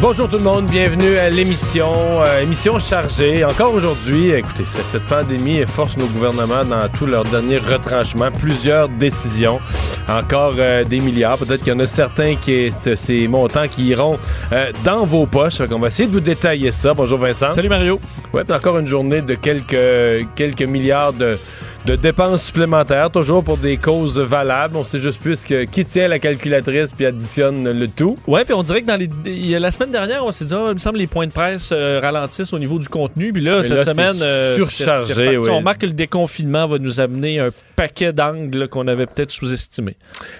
Bonjour tout le monde, bienvenue à l'émission. Euh, émission chargée. Encore aujourd'hui, écoutez, cette pandémie force nos gouvernements dans tous leurs derniers retranchements, plusieurs décisions, encore euh, des milliards. Peut-être qu'il y en a certains qui, c- ces montants qui iront euh, dans vos poches. On va essayer de vous détailler ça. Bonjour Vincent. Salut Mario. Ouais, puis encore une journée de quelques, quelques milliards de, de dépenses supplémentaires, toujours pour des causes valables. On sait juste plus que qui tient la calculatrice puis additionne le tout. Ouais, puis on dirait que dans les il y a la semaine dernière, on s'est dit, ah, il me semble que les points de presse euh, ralentissent au niveau du contenu. Puis là, Mais cette là, semaine, euh, surchargé, oui. On remarque que le déconfinement va nous amener un paquet d'angles qu'on avait peut-être sous-estimés.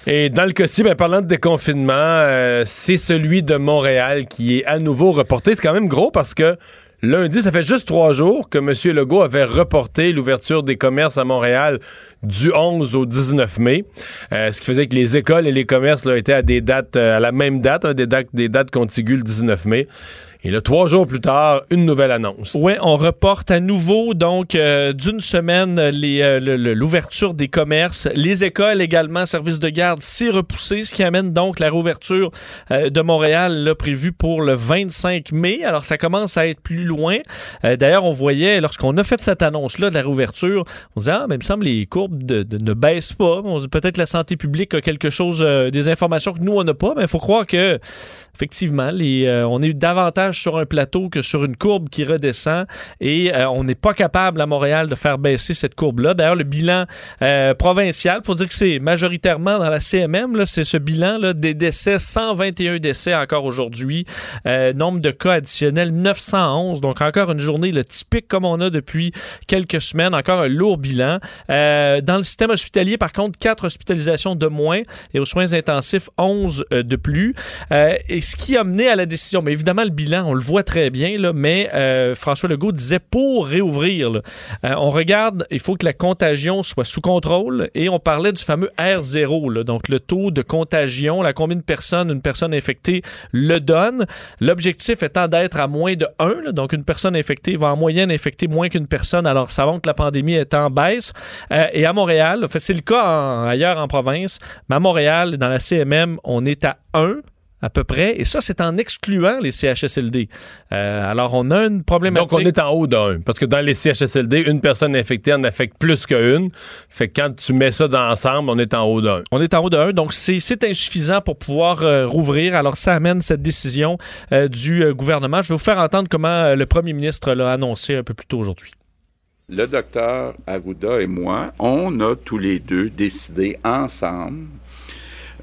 Et dans le cas-ci, ben, parlant de déconfinement, euh, c'est celui de Montréal qui est à nouveau reporté. C'est quand même gros parce que lundi, ça fait juste trois jours que M. Legault avait reporté l'ouverture des commerces à Montréal du 11 au 19 mai. Euh, ce qui faisait que les écoles et les commerces là, étaient à des dates, euh, à la même date, hein, des, dates des dates contiguës le 19 mai. Et là, trois jours plus tard, une nouvelle annonce. Ouais, on reporte à nouveau donc euh, d'une semaine euh, l'ouverture des commerces, les écoles également, services de garde, c'est repoussé, ce qui amène donc la réouverture euh, de Montréal là, prévue pour le 25 mai. Alors ça commence à être plus loin. D'ailleurs, on voyait lorsqu'on a fait cette annonce-là de la réouverture, on disait ah mais il me semble les courbes ne baissent pas. Peut-être la santé publique a quelque chose, des informations que nous on n'a pas, mais il faut croire que effectivement les, on est davantage sur un plateau que sur une courbe qui redescend et euh, on n'est pas capable à Montréal de faire baisser cette courbe-là. D'ailleurs, le bilan euh, provincial, pour dire que c'est majoritairement dans la CMM, c'est ce bilan des décès, 121 décès encore aujourd'hui, Euh, nombre de cas additionnels 911, donc encore une journée le typique comme on a depuis quelques semaines, encore un lourd bilan. Dans le système hospitalier, par contre, 4 hospitalisations de moins et aux soins intensifs, 11 euh, de plus. Et ce qui a mené à la décision, mais évidemment, le bilan, on le voit très bien, mais euh, François Legault disait pour réouvrir, là, euh, on regarde, il faut que la contagion soit sous contrôle et on parlait du fameux R0, là, donc le taux de contagion, la combien de personnes une personne infectée le donne. L'objectif étant d'être à moins de 1, là, donc une personne infectée va en moyenne infecter moins qu'une personne, alors montre que la pandémie est en baisse. Euh, et à Montréal, c'est le cas ailleurs en province, mais à Montréal, dans la CMM, on est à 1 à peu près, et ça, c'est en excluant les CHSLD. Euh, alors, on a une problématique. Donc, on est en haut d'un. Parce que dans les CHSLD, une personne infectée en affecte plus qu'une. Fait que quand tu mets ça dans ensemble, on est en haut d'un. On est en haut de 1, donc c'est c'est insuffisant pour pouvoir euh, rouvrir. Alors, ça amène cette décision euh, du euh, gouvernement. Je vais vous faire entendre comment euh, le premier ministre l'a annoncé un peu plus tôt aujourd'hui. Le docteur Arruda et moi, on a tous les deux décidé ensemble,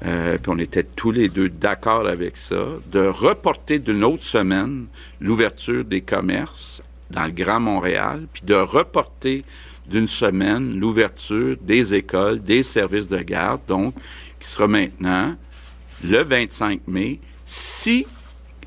euh, puis on était tous les deux d'accord avec ça, de reporter d'une autre semaine l'ouverture des commerces dans le Grand Montréal, puis de reporter d'une semaine l'ouverture des écoles, des services de garde, donc qui sera maintenant le 25 mai, si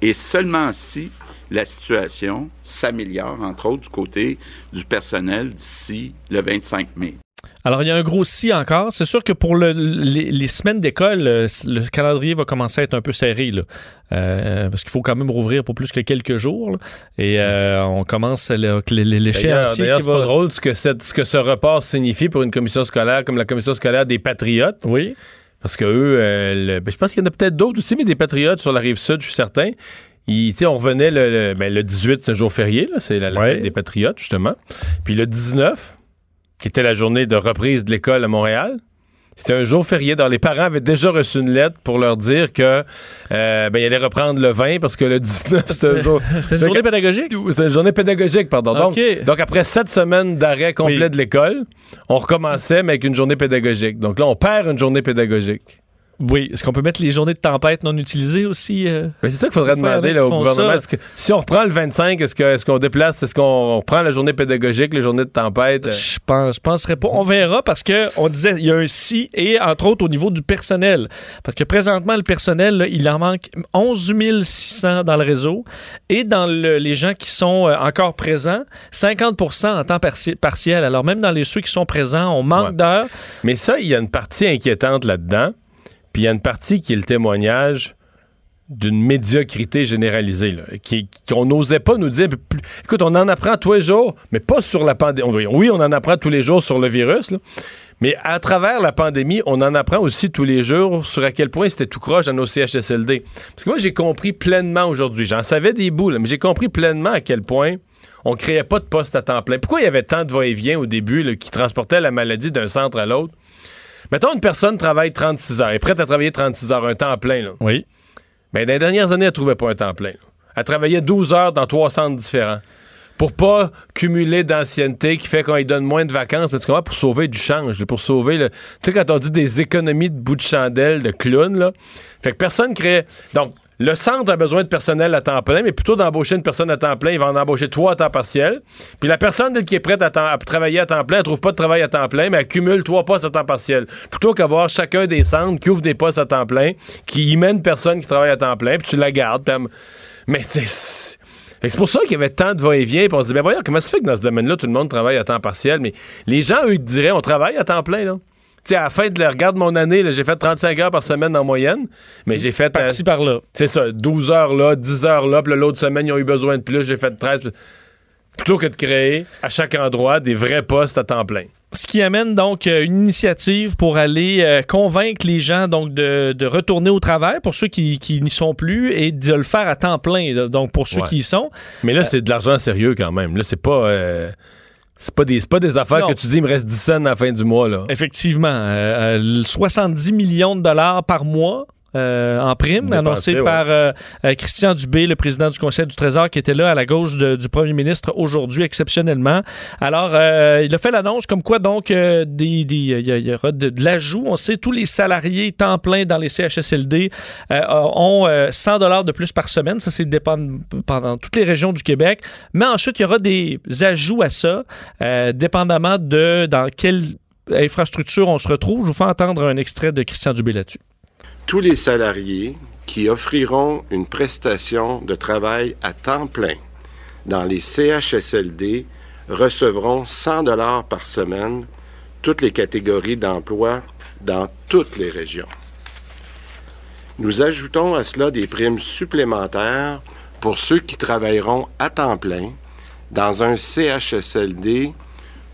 et seulement si la situation s'améliore, entre autres du côté du personnel d'ici le 25 mai. Alors, il y a un gros si encore. C'est sûr que pour le- les, les semaines d'école, euh, le calendrier va commencer à être un peu serré, là. Euh, parce qu'il faut quand même rouvrir pour plus que quelques jours. là. Et euh, on commence l'échéancier d'ailleurs, c'est pas va... drôle ce que, cette- ce que ce report signifie pour une commission scolaire comme la commission scolaire des Patriotes. Oui. Parce que eux, euh, le- ben, je pense qu'il y en a peut-être d'autres aussi, mais des Patriotes sur la rive sud, je suis certain. On revenait le, le, ben, le 18, c'est un jour férié, c'est la, la Ouais. fête des Patriotes, justement. Puis le 19, qui était la journée de reprise de l'école à Montréal, c'était un jour férié. Donc, les parents avaient déjà reçu une lettre pour leur dire que euh, ben, ils allaient reprendre le 20 parce que le 19, c'est un jour. C'est une journée pédagogique? C'est une journée pédagogique, pardon. Donc, après sept semaines d'arrêt complet Oui. de l'école, on recommençait, mais avec une journée pédagogique. Donc là, on perd une journée pédagogique. Oui. Est-ce qu'on peut mettre les journées de tempête non utilisées aussi? euh? Ben, c'est ça qu'il faudrait demander là, au gouvernement. ça? Est-ce que, si on reprend le 25, est-ce que- est-ce qu'on déplace, est-ce qu'on prend la journée pédagogique, les journées de tempête? euh? Je pense, je penserais pas. On verra parce que on disait il y a un si et entre autres au niveau du personnel. Parce que présentement le personnel là, il en manque 11 600 dans le réseau et dans le- les gens qui sont euh, encore présents 50% en temps parti- partiel. Alors même dans les ceux qui sont présents on manque Ouais. d'heures. Mais ça, il y a une partie inquiétante là-dedans. Puis il y a une partie qui est le témoignage d'une médiocrité généralisée, qu'on n'osait pas nous dire. Écoute, on en apprend tous les jours, mais pas sur la pandémie. Oui, on en apprend tous les jours sur le virus, mais à travers la pandémie, on en apprend aussi tous les jours sur à quel point c'était tout croche dans nos CHSLD. Parce que moi, j'ai compris pleinement aujourd'hui, j'en savais des bouts, mais j'ai compris pleinement à quel point on créait pas de poste à temps plein. Pourquoi il y avait tant de va-et-vient au début qui transportaient la maladie d'un centre à l'autre? Mettons, une personne travaille 36 heures, est prête à travailler 36 heures, un temps plein. Là. Oui. Mais dans les dernières années, elle trouvait pas un temps plein. là. Elle travaillait 12 heures dans trois centres différents. Pour pas cumuler d'ancienneté qui fait qu'on lui donne moins de vacances, mais tu comprends, pour sauver du change, pour sauver le. Tu sais, quand on dit des économies de bout de chandelle, de clown, là. Fait que personne crée. Donc, le centre a besoin de personnel à temps plein, mais plutôt d'embaucher une personne à temps plein, il va en embaucher trois à temps partiel. Puis la personne qui est prête à, travailler à temps plein, elle trouve pas de travail à temps plein, mais elle cumule trois postes à temps partiel. Plutôt qu'avoir chacun des centres qui ouvre des postes à temps plein, qui y mène personne qui travaille à temps plein, puis tu la gardes. puis Mais c'est- pour ça qu'il y avait tant de va-et-vient, puis on se dit, ben voyons, comment ça fait que dans ce domaine-là, tout le monde travaille à temps partiel, mais les gens, eux, diraient, on travaille à temps plein, là. Sais, à la fin de la, regarde mon année, j'ai fait 35 heures par semaine en moyenne, mais j'ai fait... euh, Par-ci par-là. c'est ça, 12 heures là, 10 heures là, puis l'autre semaine, ils ont eu besoin de plus, j'ai fait 13. puis- Plutôt que de créer à chaque endroit des vrais postes à temps plein. Ce qui amène donc euh, une initiative pour aller euh, convaincre les gens donc de, de retourner au travail pour ceux qui, qui n'y sont plus et de le faire à temps plein. Donc pour ceux Ouais. qui y sont. Mais là, c'est de l'argent sérieux quand même. Là, c'est pas. Euh, c'est pas des, c'est pas des affaires Non. que tu dis, il me reste 10 cents à la fin du mois, là. Effectivement, euh, euh, 70 millions de dollars par mois. Euh, en prime, Dépensé, annoncé ouais. par euh, euh, Christian Dubé, le président du Conseil du Trésor, qui était là à la gauche de- du premier ministre aujourd'hui, exceptionnellement. Alors, euh, il a fait l'annonce comme quoi, donc, des, des- il y, aura de, de l'ajout. On sait, tous les salariés temps plein dans les CHSLD ont euh, 100 dollars de plus par semaine. Ça, c'est dépend pendant toutes les régions du Québec. Mais ensuite, il y aura des ajouts à ça, dépendamment de dans quelle infrastructure on se retrouve. Je vous fais entendre un extrait de Christian Dubé là-dessus. Tous les salariés qui offriront une prestation de travail à temps plein dans les CHSLD recevront 100 dollars par semaine, toutes les catégories d'emploi dans toutes les régions. Nous ajoutons à cela des primes supplémentaires pour ceux qui travailleront à temps plein dans un CHSLD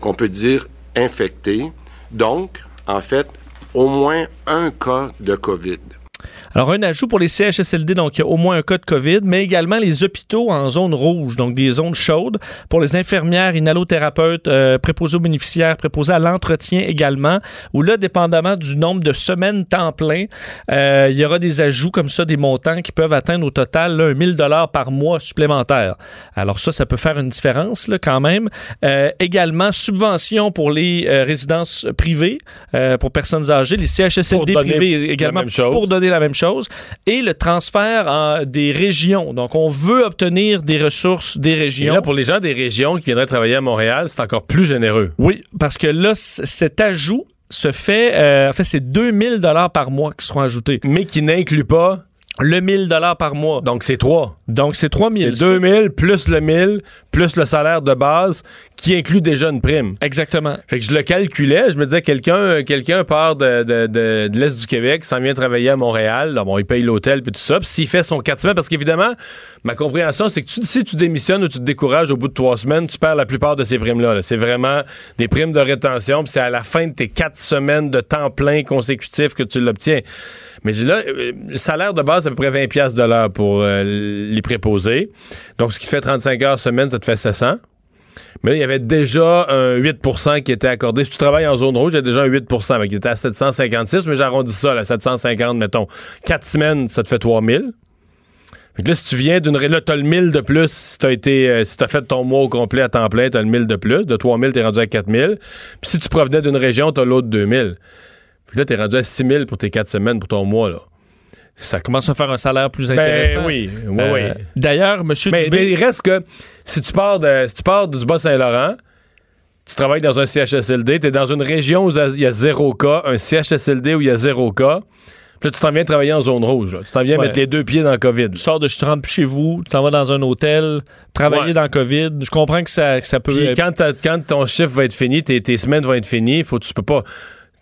qu'on peut dire infecté, donc, en fait, au moins un cas de COVID. Alors, un ajout pour les CHSLD, donc il y a au moins un cas de COVID, mais également les hôpitaux en zone rouge, donc des zones chaudes, pour les infirmières, inhalothérapeutes, euh, préposés aux bénéficiaires, préposés à l'entretien également, où là, dépendamment du nombre de semaines temps plein, euh, il y aura des ajouts comme ça, des montants qui peuvent atteindre au total là, un 1000 dollars par mois supplémentaire. Alors ça, ça peut faire une différence là, quand même. Euh, également, subvention pour les euh, résidences privées, euh, pour personnes âgées, les CHSLD privés également, pour donner la même chose, et le transfert en- des régions. Donc, on veut obtenir des ressources des Et régions. là, pour les gens des régions qui viendraient travailler à Montréal, c'est encore plus généreux. Oui, parce que là, cet ajout se fait, euh, en fait, c'est 2000 dollars par mois qui seront ajoutés. Mais qui n'inclut pas. Le 1000 dollars par mois. Donc, c'est 3. Donc, c'est C'est 3000. 2000 plus le 1000 plus le salaire de base qui inclut déjà une prime. Exactement. Fait que je le calculais, je me disais, quelqu'un quelqu'un part de, de, de, de l'Est du Québec, s'en vient travailler à Montréal, là, bon, il paye l'hôtel puis tout ça, puis s'il fait son 4 semaines, parce qu'évidemment, ma compréhension, c'est que tu, si tu démissionnes ou tu te décourages au bout de 3 semaines, tu perds la plupart de ces primes-là. là. C'est vraiment des primes de rétention, puis c'est à la fin de tes 4 semaines de temps plein consécutif que tu l'obtiens. Mais là, euh, le salaire de base, c'est à peu près 20 pièces de l'heure pour euh, les préposés. Donc, ce qui fait 35 heures semaine, ça te fait 700. Mais là, il y avait déjà un 8% qui était accordé. Si tu travailles en zone rouge, il y a déjà un 8% mais qui était à 756, mais j'arrondis ça, à 750, mettons. 4 semaines, ça te fait 3000. Fait que là, si tu viens d'une... ré- Là, t'as le 1000 de plus. Si t'as été... euh, si t'as fait ton mois au complet à temps plein, t'as le 1000 de plus. De 3000, t'es rendu à 4000. Puis si tu provenais d'une région, t'as l'autre 2000. Puis là, t'es rendu à 6 000 pour tes 4 semaines, pour ton mois, là. Ça commence à faire un salaire plus Ben intéressant. oui, oui, Euh, oui. D'ailleurs, M. Mais, Dubé... mais il reste que si tu pars de si tu pars du Bas-Saint-Laurent, tu travailles dans un CHSLD, tu es dans une région où il y a zéro cas, un CHSLD où il y a zéro cas. Puis là, tu t'en viens travailler en zone rouge. là. Tu t'en viens Ouais. mettre les deux pieds dans le COVID. tu sors de rentres plus chez vous, tu t'en vas dans un hôtel, travailler Ouais. dans le COVID. Je comprends que ça, que ça peut. Puis quand, ton chiffre va être fini, tes, tes semaines vont être finies, faut, tu peux pas.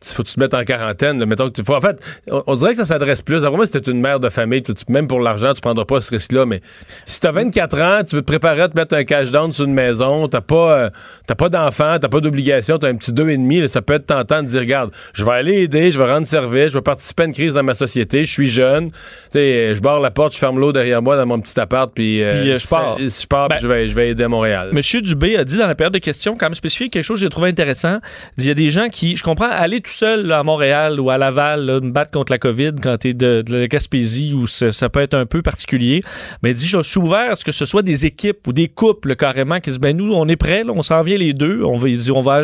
Faut que tu te mettes en quarantaine. là. Mettons que tu, faut, en fait, on, on dirait que ça s'adresse plus. Après moi, si t'es une mère de famille, tu- même pour l'argent, tu prendras pas ce risque-là. Mais si t'as 24 ans, tu veux te préparer à te mettre un cash down sur une maison, t'as pas, euh, t'as pas d'enfant, t'as pas d'obligation, t'as un petit deux et demi, là, ça peut être tentant de dire, regarde, je vais aller aider, je vais rendre service, je vais participer à une crise dans ma société, je suis jeune, sais, je barre la porte, je ferme l'eau derrière moi dans mon petit appart, puis, euh, Puis, euh, je pars. Je pars, puis Ben, je vais, je vais aider à Montréal. Monsieur Dubé a dit dans la période de questions, quand même spécifié, quelque chose que j'ai trouvé intéressant. Il y a des gens qui, je comprends, aller tout seul là, à Montréal ou à Laval, là, me battre contre la COVID quand tu es de, de la Gaspésie où ça, peut être un peu particulier. Mais dit, je suis ouvert à ce que ce soit des équipes ou des couples carrément qui disent, ben nous, on est prêts, là, on s'en vient les deux. On va, dit, on va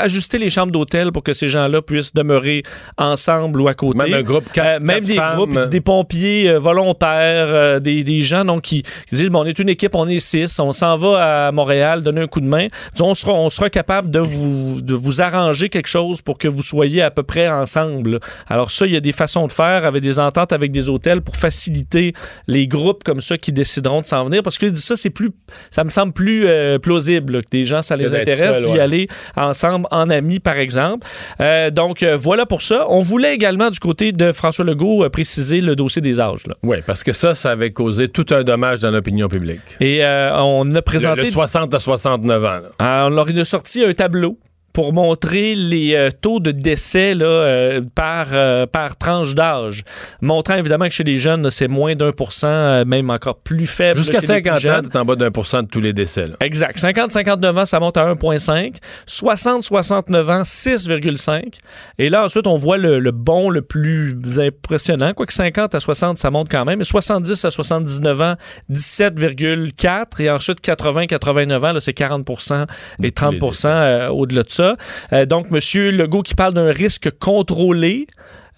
ajuster les chambres d'hôtel pour que ces gens-là puissent demeurer ensemble ou à côté. Même un groupe, quatre- Euh, même des femmes. groupes, dit, des pompiers euh, volontaires, euh, des, des gens donc, qui, qui disent bon, on est une équipe, on est six, on s'en va à Montréal, donner un coup de main. Disons, on sera, on sera capable de vous, de vous arranger quelque chose pour que vous soyez à peu près ensemble. Alors ça, il y a des façons de faire avec des ententes avec des hôtels pour faciliter les groupes comme ça qui décideront de s'en venir. Parce que ça, c'est plus, ça me semble plus euh, plausible là, que des gens, ça les intéresse d'y ouais. aller ensemble en amis, par exemple. Euh, donc euh, voilà pour ça. On voulait également du côté de François Legault préciser le dossier des âges. là. Oui, parce que ça, ça avait causé tout un dommage dans l'opinion publique. Et on a présenté, le 60 à 69 ans. là. Euh, on leur a sorti un tableau pour montrer les euh, taux de décès là, euh, par, euh, par tranche d'âge. Montrant évidemment que chez les jeunes, c'est moins d'un pour cent, même encore plus faible. Jusqu'à chez les plus 50 ans, t'es en bas d'un pour cent de tous les décès. là. Exact. 50-59 ans, ça monte à 1,5. 60-69 ans, 6,5. Et là, ensuite, on voit le, le bon le plus impressionnant. Quoique 50 à 60, ça monte quand même. Mais 70 à 79 ans, 17,4. Et ensuite, 80-89 ans, là, c'est 40% et 30% euh, au-delà de ça. Euh, donc, M. Legault qui parle d'un risque contrôlé.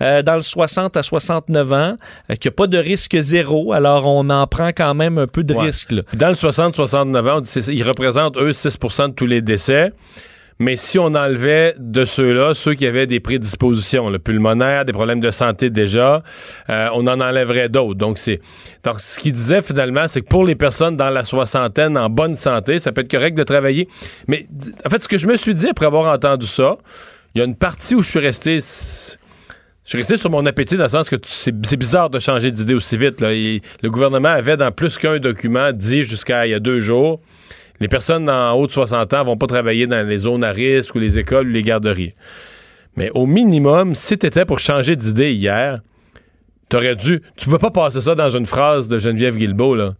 euh, dans le 60 à 69 ans, euh, qu'il n'y a pas de risque zéro, alors on en prend quand même un peu de Ouais. risque. là. Dans le 60-69 ans, on dit, ils représentent, eux, 6% de tous les décès. Mais si on enlevait de ceux-là, ceux qui avaient des prédispositions, le pulmonaire, des problèmes de santé déjà, euh, on en enlèverait d'autres. Donc, c'est. Donc, ce qu'il disait finalement, c'est que pour les personnes dans la soixantaine, en bonne santé, ça peut être correct de travailler. Mais en fait, ce que je me suis dit après avoir entendu ça, il y a une partie où je suis resté. Je suis resté sur mon appétit dans le sens que c'est bizarre de changer d'idée aussi vite. Le gouvernement avait dans plus qu'un document dit jusqu'à il y a deux jours les personnes en haut de 60 ans vont pas travailler dans les zones à risque ou les écoles ou les garderies. Mais au minimum, si tu étais pour changer d'idée hier, t'aurais dû. Tu ne veux pas passer ça dans une phrase de Geneviève Guilbeault, là.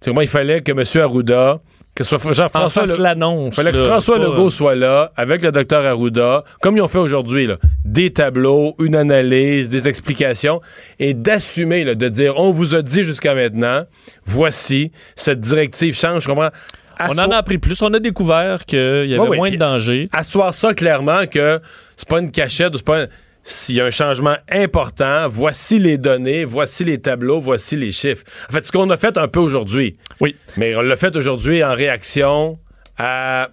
Tu sais, moi, il fallait que M. Arruda, que ce soit Jean-François l'annonce. fallait que François Legault euh, soit là, avec le docteur Arruda, comme ils ont fait aujourd'hui, là. des tableaux, une analyse, des explications, et d'assumer, là, de dire, on vous a dit jusqu'à maintenant, voici, cette directive change, je comprends? On en a appris plus. On a découvert qu'il y avait moins de danger. asseoir ça clairement que c'est pas une cachette, c'est pas un- s'il y a un changement important, voici les données, voici les tableaux, voici les chiffres. En fait, ce qu'on a fait un peu aujourd'hui. Oui. Mais on l'a fait aujourd'hui en réaction à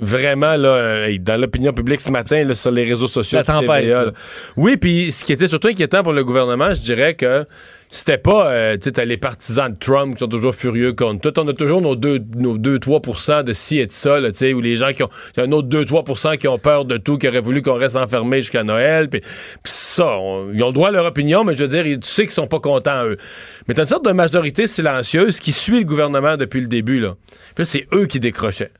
vraiment là dans l'opinion publique ce matin là, sur les réseaux sociaux La tempête, TVA, oui puis ce qui était surtout inquiétant pour le gouvernement je dirais que c'était pas euh, tu sais les partisans de Trump qui sont toujours furieux contre tout on a toujours nos 2 nos 2 3% de ci et de ça tu sais ou les gens qui ont y a un autre 2 3% qui ont peur de tout qui auraient voulu qu'on reste enfermé jusqu'à Noël puis ça on- ils ont le droit à leur opinion mais je veux dire tu sais qu'ils sont pas contents eux. Mais t'as une sorte de majorité silencieuse qui suit le gouvernement depuis le début là. Puis c'est eux qui décrochaient.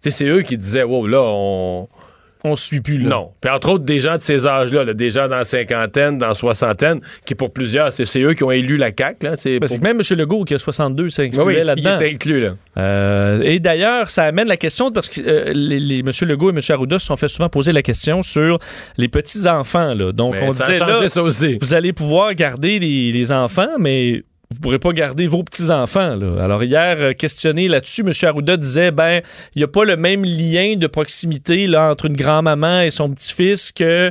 C'est eux qui disaient, wow, là, on. On suit plus, là. Non. Puis entre autres, des gens de ces âges-là, là, des gens dans la cinquantaine, dans la soixantaine, qui pour plusieurs, c'est eux qui ont élu la CAQ. Là. C'est Parce pour- que même M. Legault, qui a 62, Oui, oui, s'incluait il là-dedans. est inclus, là. Euh, et d'ailleurs, ça amène la question, parce que euh, les, les- M. Legault et M. Arruda se sont fait souvent poser la question sur les petits-enfants. Là. Donc, Mais on disait là, ça aussi. vous allez pouvoir garder les, les enfants, mais vous pourrez pas garder vos petits-enfants. Alors hier, euh, questionné là-dessus, M. Arruda disait, ben, il n'y a pas le même lien de proximité là, entre une grand-maman et son petit-fils que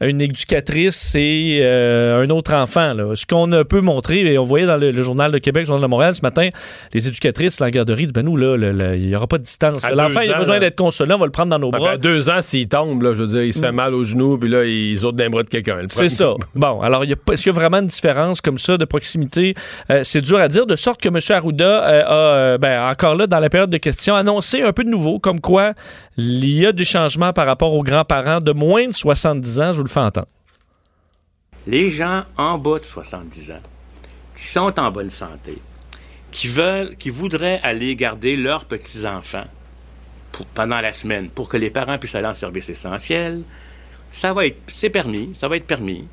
une éducatrice et euh, un autre enfant. Là. Ce qu'on a peu montré, et on voyait dans le, le Journal de Québec, le Journal de Montréal ce matin, les éducatrices la garderie disent, ben nous, là, il n'y aura pas de distance. L'enfant, il a besoin d'être consolé, on va le prendre dans nos Ben, bras. à deux ans, s'il tombe, là, je veux dire, il se fait mal au genou, puis là, il saute les bras de quelqu'un. C'est ça. Bon, alors, est-ce qu'il y a vraiment une différence comme ça de proximité? Euh, c'est dur à dire, de sorte que M. Arruda euh, a, euh, ben, encore là, dans la période de questions, annoncé un peu de nouveau, comme quoi il y a des changements par rapport aux grands-parents de moins de 70 ans, je vous le fais entendre. les gens en bas de 70 ans, qui sont en bonne santé, qui veulent, qui voudraient aller garder leurs petits-enfants pendant la semaine pour que les parents puissent aller en service essentiel, ça va être, c'est permis, ça va être permis.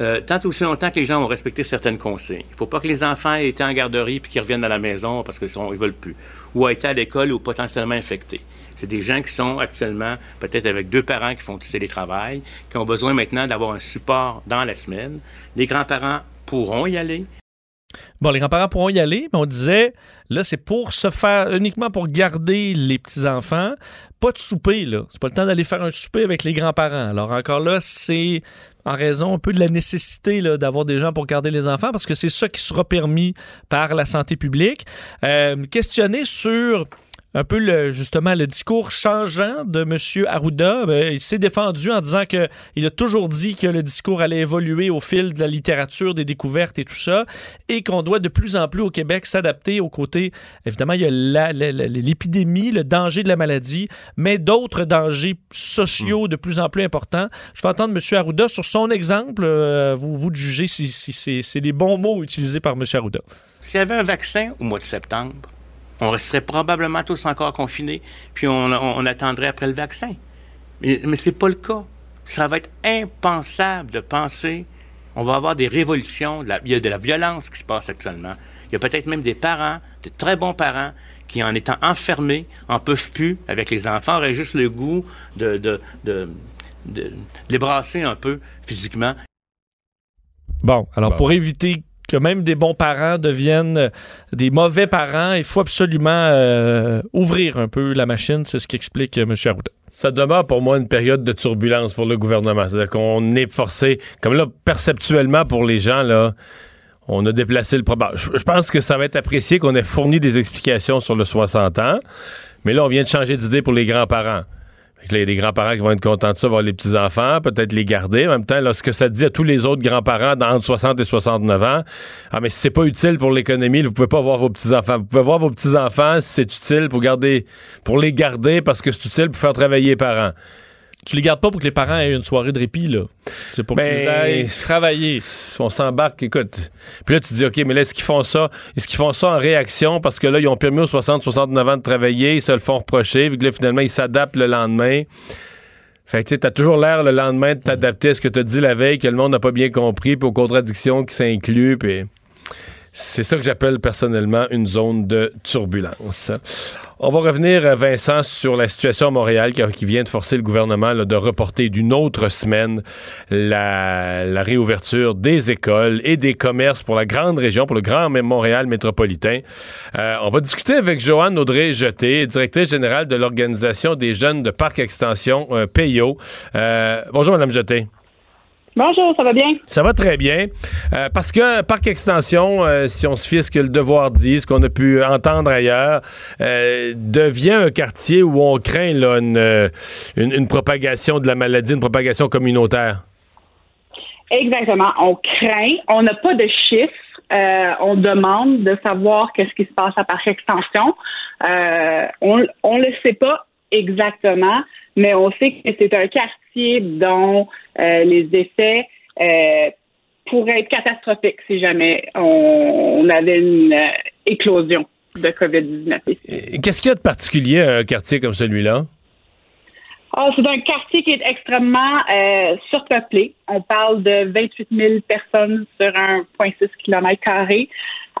Euh, tant aussi longtemps que les gens vont respecter certaines consignes. Il ne faut pas que les enfants aient été en garderie puis qu'ils reviennent à la maison parce qu'ils ne veulent plus. Ou aient été à l'école ou potentiellement infectés. C'est des gens qui sont actuellement peut-être avec deux parents qui font du télétravail, qui ont besoin maintenant d'avoir un support dans la semaine. Les grands-parents pourront y aller. Bon, les grands-parents pourront y aller, mais on disait, là, c'est pour se faire, uniquement pour garder les petits-enfants. Pas de souper, là. C'est pas le temps d'aller faire un souper avec les grands-parents. Alors, encore là, c'est en raison un peu de la nécessité d'avoir des gens pour garder les enfants, parce que c'est ça qui sera permis par la santé publique. Euh, questionné sur un peu justement le discours changeant de M. Arruda. Ben, il s'est défendu en disant que il a toujours dit que le discours allait évoluer au fil de la littérature, des découvertes et tout ça, et qu'on doit de plus en plus au Québec s'adapter aux côtés. Évidemment, il y a l'épidémie, le danger de la maladie, mais d'autres dangers sociaux de plus en plus importants. Je vais entendre M. Arruda sur son exemple. euh, vous, vous de juger si, si c'est les bons mots utilisés par M. Arruda. S'il y avait un vaccin au mois de septembre, on resterait probablement tous encore confinés, puis on, on- on attendrait après le vaccin. Mais, mais ce n'est pas le cas. Ça va être impensable de penser on va avoir des révolutions. de la- il y a de la violence qui se passe actuellement. Il y a peut-être même des parents, de très bons parents, qui en étant enfermés, en peuvent plus avec les enfants, auraient juste le goût de, de, de, de- de les brasser un peu physiquement. Bon, alors Bon. pour éviter que même des bons parents deviennent euh, des mauvais parents, il faut absolument euh, ouvrir un peu la machine. C'est ce qu'explique euh, M. Arruda. Ça demeure pour moi une période de turbulence pour le gouvernement. C'est-à-dire qu'on est forcé, comme là, perceptuellement pour les gens, là, on a déplacé le problème. Je, je pense que ça va être apprécié qu'on ait fourni des explications sur le 60 ans, mais là, on vient de changer d'idée pour les grands-parents. Il y a des grands-parents qui vont être contents de ça, voir les petits-enfants, peut-être les garder. En même temps, là, ce que ça dit à tous les autres grands-parents d'entre 60 et 69 ans, ah, mais si c'est pas utile pour l'économie, vous pouvez pas voir vos petits-enfants. Vous pouvez voir vos petits-enfants si c'est utile pour garder, pour les garder parce que c'est utile pour faire travailler les parents. Tu les gardes pas pour que les parents aient une soirée de répit, là. C'est pour Ben, qu'ils aillent travailler. on s'embarque, écoute. Puis là, tu te dis, OK, mais là, est-ce qu'ils font ça? Est-ce qu'ils font ça en réaction? Parce que là, ils ont permis aux 60-69 ans de travailler, ils se le font reprocher, vu que là, finalement, ils s'adaptent le lendemain. Fait que, tu sais, t'as toujours l'air le lendemain de t'adapter à ce que t'as dit la veille, que le monde n'a pas bien compris, puis aux contradictions qui s'incluent, puis c'est ça que j'appelle personnellement une zone de turbulence. On va revenir, euh, Vincent, sur la situation à Montréal qui, vient de forcer le gouvernement de reporter d'une autre semaine la, la réouverture des écoles et des commerces pour la grande région, pour le grand Montréal métropolitain. Euh, on va discuter avec Joanne Audrey-Jeté, directrice générale de l'Organisation des jeunes de Parc Extension euh, PAYO. Euh, bonjour, Madame Jeté. Bonjour, ça va bien? Ça va très bien. Euh, parce que Parc Extension, euh, si on se fie à ce que le devoir dit, ce qu'on a pu entendre ailleurs, euh, devient un quartier où on craint là, une, une- une propagation de la maladie, une propagation communautaire. Exactement. On craint. On n'a pas de chiffres. On demande de savoir qu'est-ce qui se passe à Parc Extension. On ne le sait pas exactement, mais on sait que c'est un quartier dont les effets euh, pourraient être catastrophiques si jamais on, on avait une euh, éclosion de COVID-19 ici. Et Qu'est-ce qu'il y a de particulier à un quartier comme celui-là? Ah, c'est un quartier qui est extrêmement euh, surpeuplé. On parle de 28 000 personnes sur 1,6 km.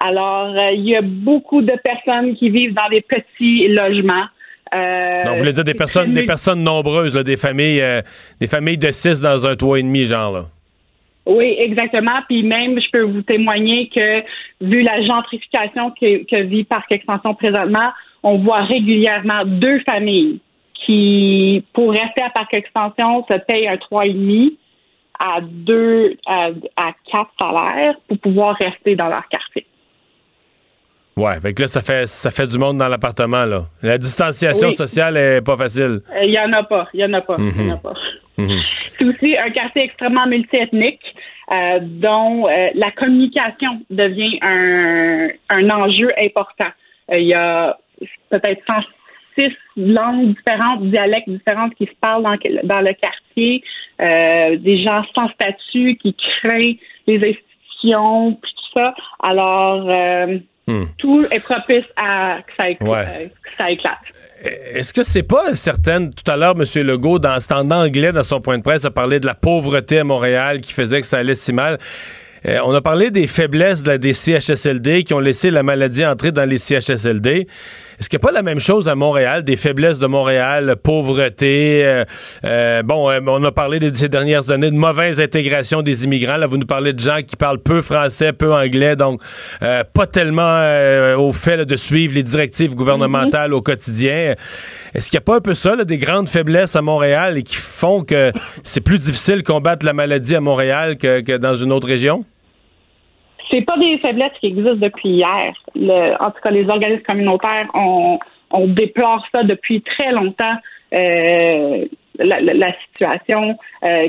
Alors, euh, il y a beaucoup de personnes qui vivent dans des petits logements. Euh, Donc, vous voulez dire des personnes, des personnes nombreuses, là, des familles, euh, des familles de six dans un toit et demi, genre là. Oui, exactement. Puis même, je peux vous témoigner que vu la gentrification que, que vit Parc Extension présentement, on voit régulièrement deux familles qui, pour rester à Parc Extension, se payent un 3,5 à deux à, à quatre salaires pour pouvoir rester dans leur quartier. Ouais, fait que là, ça fait, ça fait du monde dans l'appartement, là. La distanciation Oui. sociale est pas facile. Euh, Il y en a pas, il y en a pas, il y en a pas. C'est aussi un quartier extrêmement multiethnique, euh, dont euh, la communication devient un, un enjeu important. Euh, il y a peut-être 106 langues différentes, dialectes différentes qui se parlent dans, dans le quartier, euh, des gens sans statut qui créent les institutions, puis tout ça. Alors, euh, Hmm. tout est propice à que ça, écl- Ouais. euh, éclate. Est-ce que c'est pas certaine, tout à l'heure, M. Legault, dans, en anglais, dans son point de presse, a parlé de la pauvreté à Montréal qui faisait que ça allait si mal. Euh, on a parlé des faiblesses de la, des CHSLD qui ont laissé la maladie entrer dans les CHSLD. Est-ce qu'il n'y a pas la même chose à Montréal, des faiblesses de Montréal, pauvreté? euh, euh, bon, euh, on a parlé de ces dernières années de mauvaise intégration des immigrants. Là, vous nous parlez de gens qui parlent peu français, peu anglais, donc pas tellement au fait de suivre les directives gouvernementales au quotidien. Est-ce qu'il n'y a pas un peu ça, des grandes faiblesses à Montréal et qui font que c'est plus difficile de combattre la maladie à Montréal que dans une autre région? C'est pas des faiblesses qui existent depuis hier. En tout cas, les organismes communautaires, on, déplore ça depuis très longtemps. euh, la, situation euh,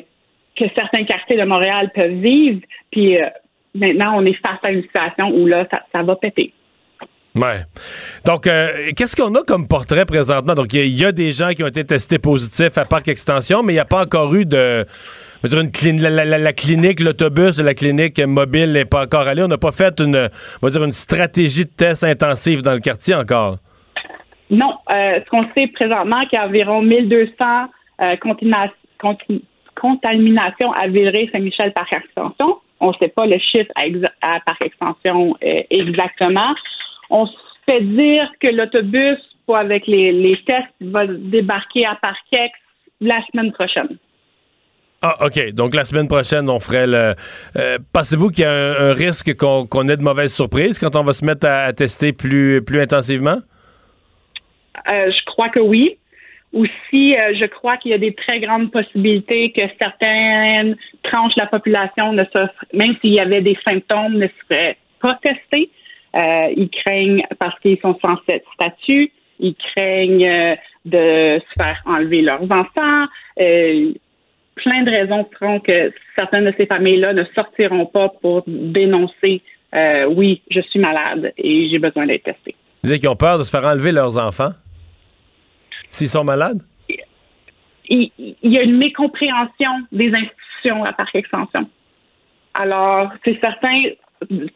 que certains quartiers de Montréal peuvent vivre. Puis euh, maintenant, on est face à une situation où là, ça, va péter. Ouais. Donc, qu'est-ce qu'on a comme portrait présentement? Donc, il y, y a des gens qui ont été testés positifs à Parc Extension, mais il n'y a pas encore eu de. Dire, une la, la- clinique, l'autobus de la clinique mobile n'est pas encore allé. On n'a pas fait une, dire, une stratégie de test intensive dans le quartier encore. Non, euh, ce qu'on sait présentement, qu'il y a environ 1200 euh, contaminations à Villeray, Saint-Michel par extension. On ne sait pas le chiffre à par extension euh, exactement. On se fait dire que l'autobus avec les, les tests va débarquer à Parquex la semaine prochaine. Ah, OK. Donc, la semaine prochaine, on ferait le. euh, Pensez-vous qu'il y a un, risque qu'on ait de mauvaises surprises quand on va se mettre à, tester plus, plus intensivement? Euh, je crois que oui. Aussi, euh, je crois qu'il y a des très grandes possibilités que certaines tranches de la population, ne se, même s'il y avait des symptômes, ne seraient pas testés. Euh, ils craignent parce qu'ils sont sans sta- statut, ils craignent de se faire enlever leurs enfants. Plein de raisons feront que certaines de ces familles-là ne sortiront pas pour dénoncer euh, oui, je suis malade et j'ai besoin d'être testé. Vous dites qu'ils ont peur de se faire enlever leurs enfants? S'ils sont malades? il, il y a une mécompréhension des institutions à Parc Extension. Alors, c'est certain,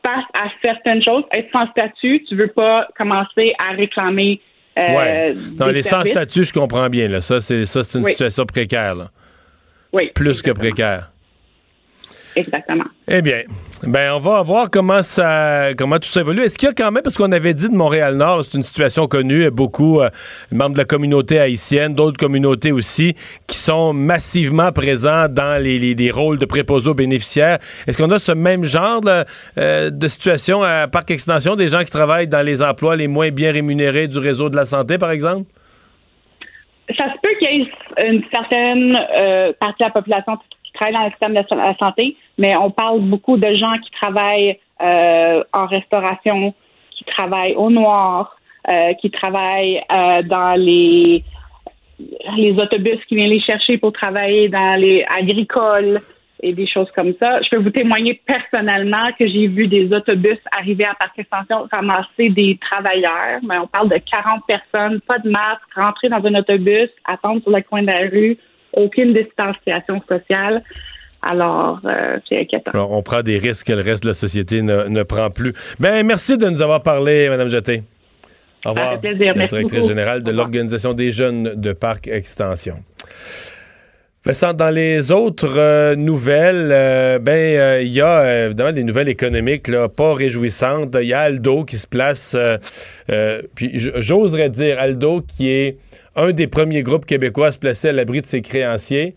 face à certaines choses, être sans statut, tu veux pas commencer à réclamer euh, ouais. Non, des les sans statut, je comprends bien. Là. Ça, c'est ça, c'est une Oui. situation précaire. Là. Oui, Plus que précaire. Exactement. Eh bien, ben on va voir comment ça, comment tout ça évolue. Est-ce qu'il y a quand même, parce qu'on avait dit de Montréal-Nord, c'est une situation connue, beaucoup euh, membres de la communauté haïtienne, d'autres communautés aussi, qui sont massivement présents dans les, les- les rôles de préposés aux bénéficiaires. Est-ce qu'on a ce même genre là, euh, de situation à Parc Extension, des gens qui travaillent dans les emplois les moins bien rémunérés du réseau de la santé, par exemple? Ça se peut qu'il y ait une certaine euh, partie de la population qui travaille dans le système de la santé, mais on parle beaucoup de gens qui travaillent euh, en restauration, qui travaillent au noir, euh, qui travaillent euh, dans les les autobus qui viennent les chercher pour travailler dans les agricoles et des choses comme ça. Je peux vous témoigner personnellement que j'ai vu des autobus arriver à Parc Extension ramasser des travailleurs, mais on parle de 40 personnes, pas de masque, rentrer dans un autobus, attendre sur le coin de la rue, aucune distanciation sociale. Alors, euh, c'est inquiétant. Alors, on prend des risques que le reste de la société ne, ne prend plus. Ben, merci de nous avoir parlé, Mme Jeté. Au revoir. fait plaisir. La directrice générale de l'Organisation des jeunes de Parc Extension. Vincent, dans les autres euh, nouvelles, euh, ben euh, il y a évidemment des nouvelles économiques là, pas réjouissantes. Il y a Aldo qui se place, puis j'oserais dire Aldo qui est un des premiers groupes québécois à se placer à l'abri de ses créanciers.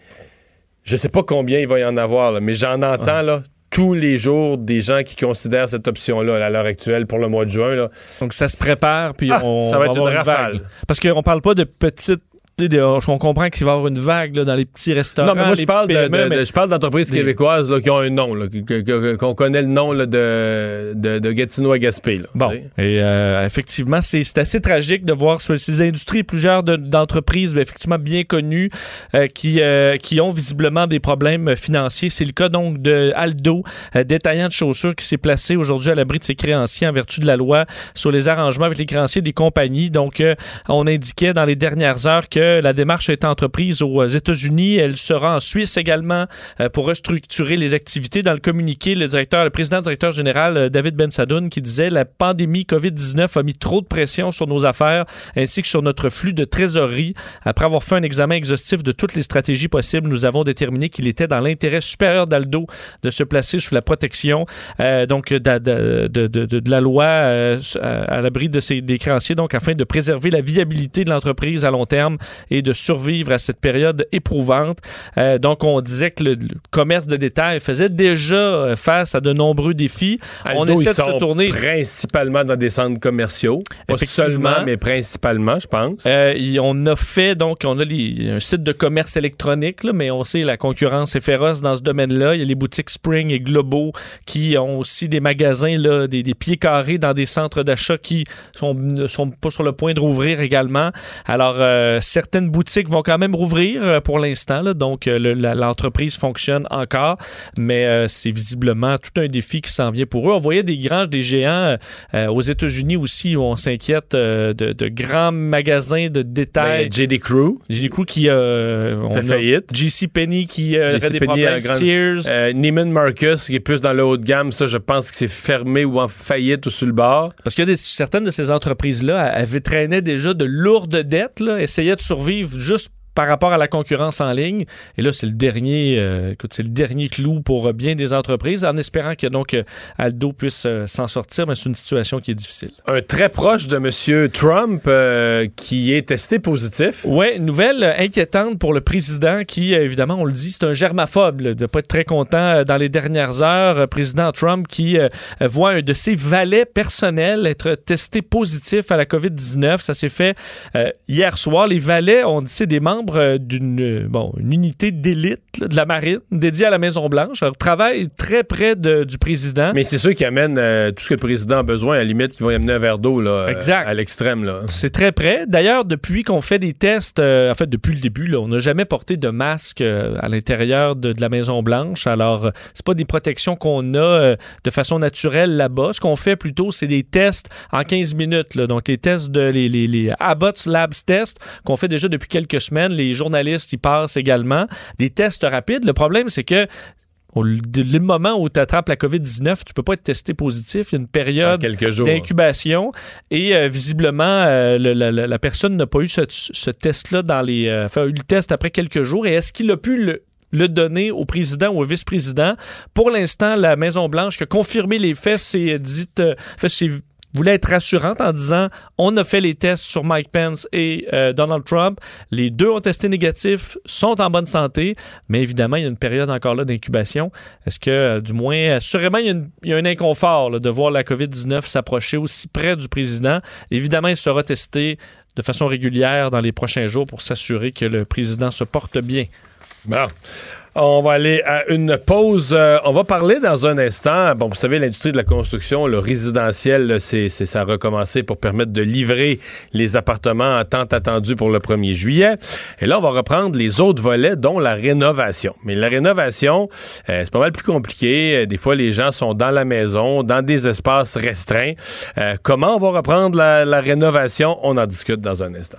Je sais pas combien il va y en avoir, là, mais j'en entends là tous les jours des gens qui considèrent cette option-là à l'heure actuelle pour le mois de juin. Là. Donc ça se prépare, puis Ah, on ça va être avoir une rafale. vague. Parce qu'on parle pas de petites. On comprend qu'il va y avoir une vague là, dans les petits restaurants. Non, mais moi, je parle, petits de, PME, de- mais- de- je parle d'entreprises des- québécoises là, qui ont un nom, qu'on connaît le nom là, de, de, de Gatineau à Gaspé. là, Bon, et euh, effectivement, c'est assez tragique de voir ce- ces industries, plusieurs de- d'entreprises ben, effectivement bien connues euh, qui, euh, qui ont visiblement des problèmes financiers. C'est le cas donc de Aldo, euh, détaillant de chaussures, qui s'est placé aujourd'hui à l'abri de ses créanciers en vertu de la loi sur les arrangements avec les créanciers des compagnies. Donc, euh, on indiquait dans les dernières heures que la démarche a été entreprise aux États-Unis. Elle sera en Suisse également euh, pour restructurer les activités. Dans le communiqué, le directeur, le président directeur général euh, David Ben Sadoun qui disait la pandémie COVID-19 a mis trop de pression sur nos affaires ainsi que sur notre flux de trésorerie. Après avoir fait un examen exhaustif de toutes les stratégies possibles, nous avons déterminé qu'il était dans l'intérêt supérieur d'Aldo de se placer sous la protection euh, donc de, la loi à à l'abri de ses des créanciers donc afin de préserver la viabilité de l'entreprise à long terme et de survivre à cette période éprouvante. Euh, donc on disait que le, le commerce de détail faisait déjà euh, face à de nombreux défis. on essaie de se tourner principalement dans des centres commerciaux. Pas seulement, mais principalement, je pense. Euh, on a fait donc on a les- un site de commerce électronique, là, mais on sait la concurrence est féroce dans ce domaine-là. Il y a les boutiques Spring et Globo qui ont aussi des magasins là, des, des pieds carrés dans des centres d'achat qui sont ne sont pas sur le point de rouvrir également. Alors euh, certaines boutiques vont quand même rouvrir euh, pour l'instant, donc euh, le- l'entreprise fonctionne encore, mais euh, c'est visiblement tout un défi qui s'en vient pour eux. On voyait des granges, des géants euh, aux États-Unis aussi où on s'inquiète euh, de, de grands magasins de détail. Ben, JD Crew JD Crew qui on fait a faillite. JC Penney qui aurait des problèmes. grand- Sears. Neiman Marcus, qui est plus dans le haut de gamme, ça, je pense que c'est fermé ou en faillite ou sur le bord. Parce que des- certaines de ces entreprises-là avaient traîné déjà de lourdes dettes, là, essayaient de survivre juste par rapport à la concurrence en ligne. Et là, c'est le dernier, euh, écoute, c'est le dernier clou pour bien des entreprises, en espérant que donc euh, Aldo puisse euh, s'en sortir, mais c'est une situation qui est difficile. Un très proche de M. Trump euh, qui est testé positif. Une nouvelle inquiétante pour le président qui, évidemment, on le dit, c'est un germaphobe, là, de pas être très content dans les dernières heures. Président Trump qui voit un de ses valets personnels être testé positif à la COVID-19. Ça s'est fait hier soir. Les valets, on dit, c'est des membres euh, d'une euh, bon, une unité d'élite de la marine dédiée à la Maison-Blanche. Alors, travaillent très près de- du président. Mais c'est ceux qui amènent euh, tout ce que le président a besoin, à la limite, qui vont y amener un verre d'eau là, euh, Exact. à l'extrême. là. C'est très près. D'ailleurs, depuis qu'on fait des tests, euh, en fait, depuis le début, là, on n'a jamais porté de masque euh, à l'intérieur de, de la Maison Blanche. Alors, euh, c'est pas des protections qu'on a euh, de façon naturelle là-bas. Ce qu'on fait plutôt, c'est des tests en 15 minutes. là. Donc, les tests de les, les, les Abbott's Labs tests qu'on fait déjà depuis quelques semaines. Les journalistes y passent également. Des tests rapides. Le problème, c'est que au le moment où tu attrapes la COVID-19, tu peux pas être testé positif. Il y a une période d'incubation et euh, visiblement euh, le- la, personne n'a pas eu ce, ce test-là dans les euh, enfin, a eu le test après quelques jours et est-ce qu'il a pu le le donner au président ou au vice-président? Pour l'instant, la Maison-Blanche qui a confirmé les faits, c'est dit, euh, fait, voulait être rassurante en disant on a fait les tests sur Mike Pence et euh, Donald Trump. Les deux ont testé négatif, sont en bonne santé, mais évidemment, il y a une période encore là d'incubation. Est-ce que, euh, du moins, assurément, il y a, un inconfort de voir la COVID-19 s'approcher aussi près du président? Évidemment, il sera testé de façon régulière dans les prochains jours pour s'assurer que le président se porte bien. On va aller à une pause. Euh, on va parler dans un instant. Bon, vous savez, l'industrie de la construction, le résidentiel, c'est- ça a recommencé pour permettre de livrer les appartements tant attendus pour le 1er juillet. Et là, on va reprendre les autres volets, dont la rénovation. Mais la rénovation, euh, c'est pas mal plus compliqué. Euh, Des fois, les gens sont dans la maison, dans des espaces restreints. Euh, comment on va reprendre la, la rénovation? On en discute dans un instant.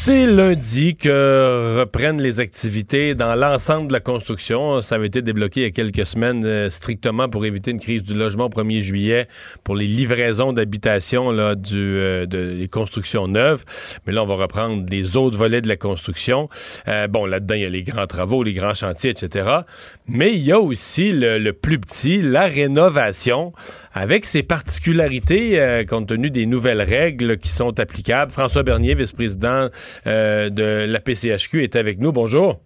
C'est lundi que reprennent les activités dans l'ensemble de la construction. Ça avait été débloqué il y a quelques semaines euh, strictement pour éviter une crise du logement au 1er juillet pour les livraisons d'habitation là, du, euh, de, des constructions neuves. Mais là, on va reprendre les autres volets de la construction. Euh, bon, là-dedans, il y a les grands travaux, les grands chantiers, etc. Mais il y a aussi le, le plus petit, la rénovation, avec ses particularités euh, compte tenu des nouvelles règles qui sont applicables. François Bernier, vice-président euh, de la PCHQ, est avec nous. Bonjour.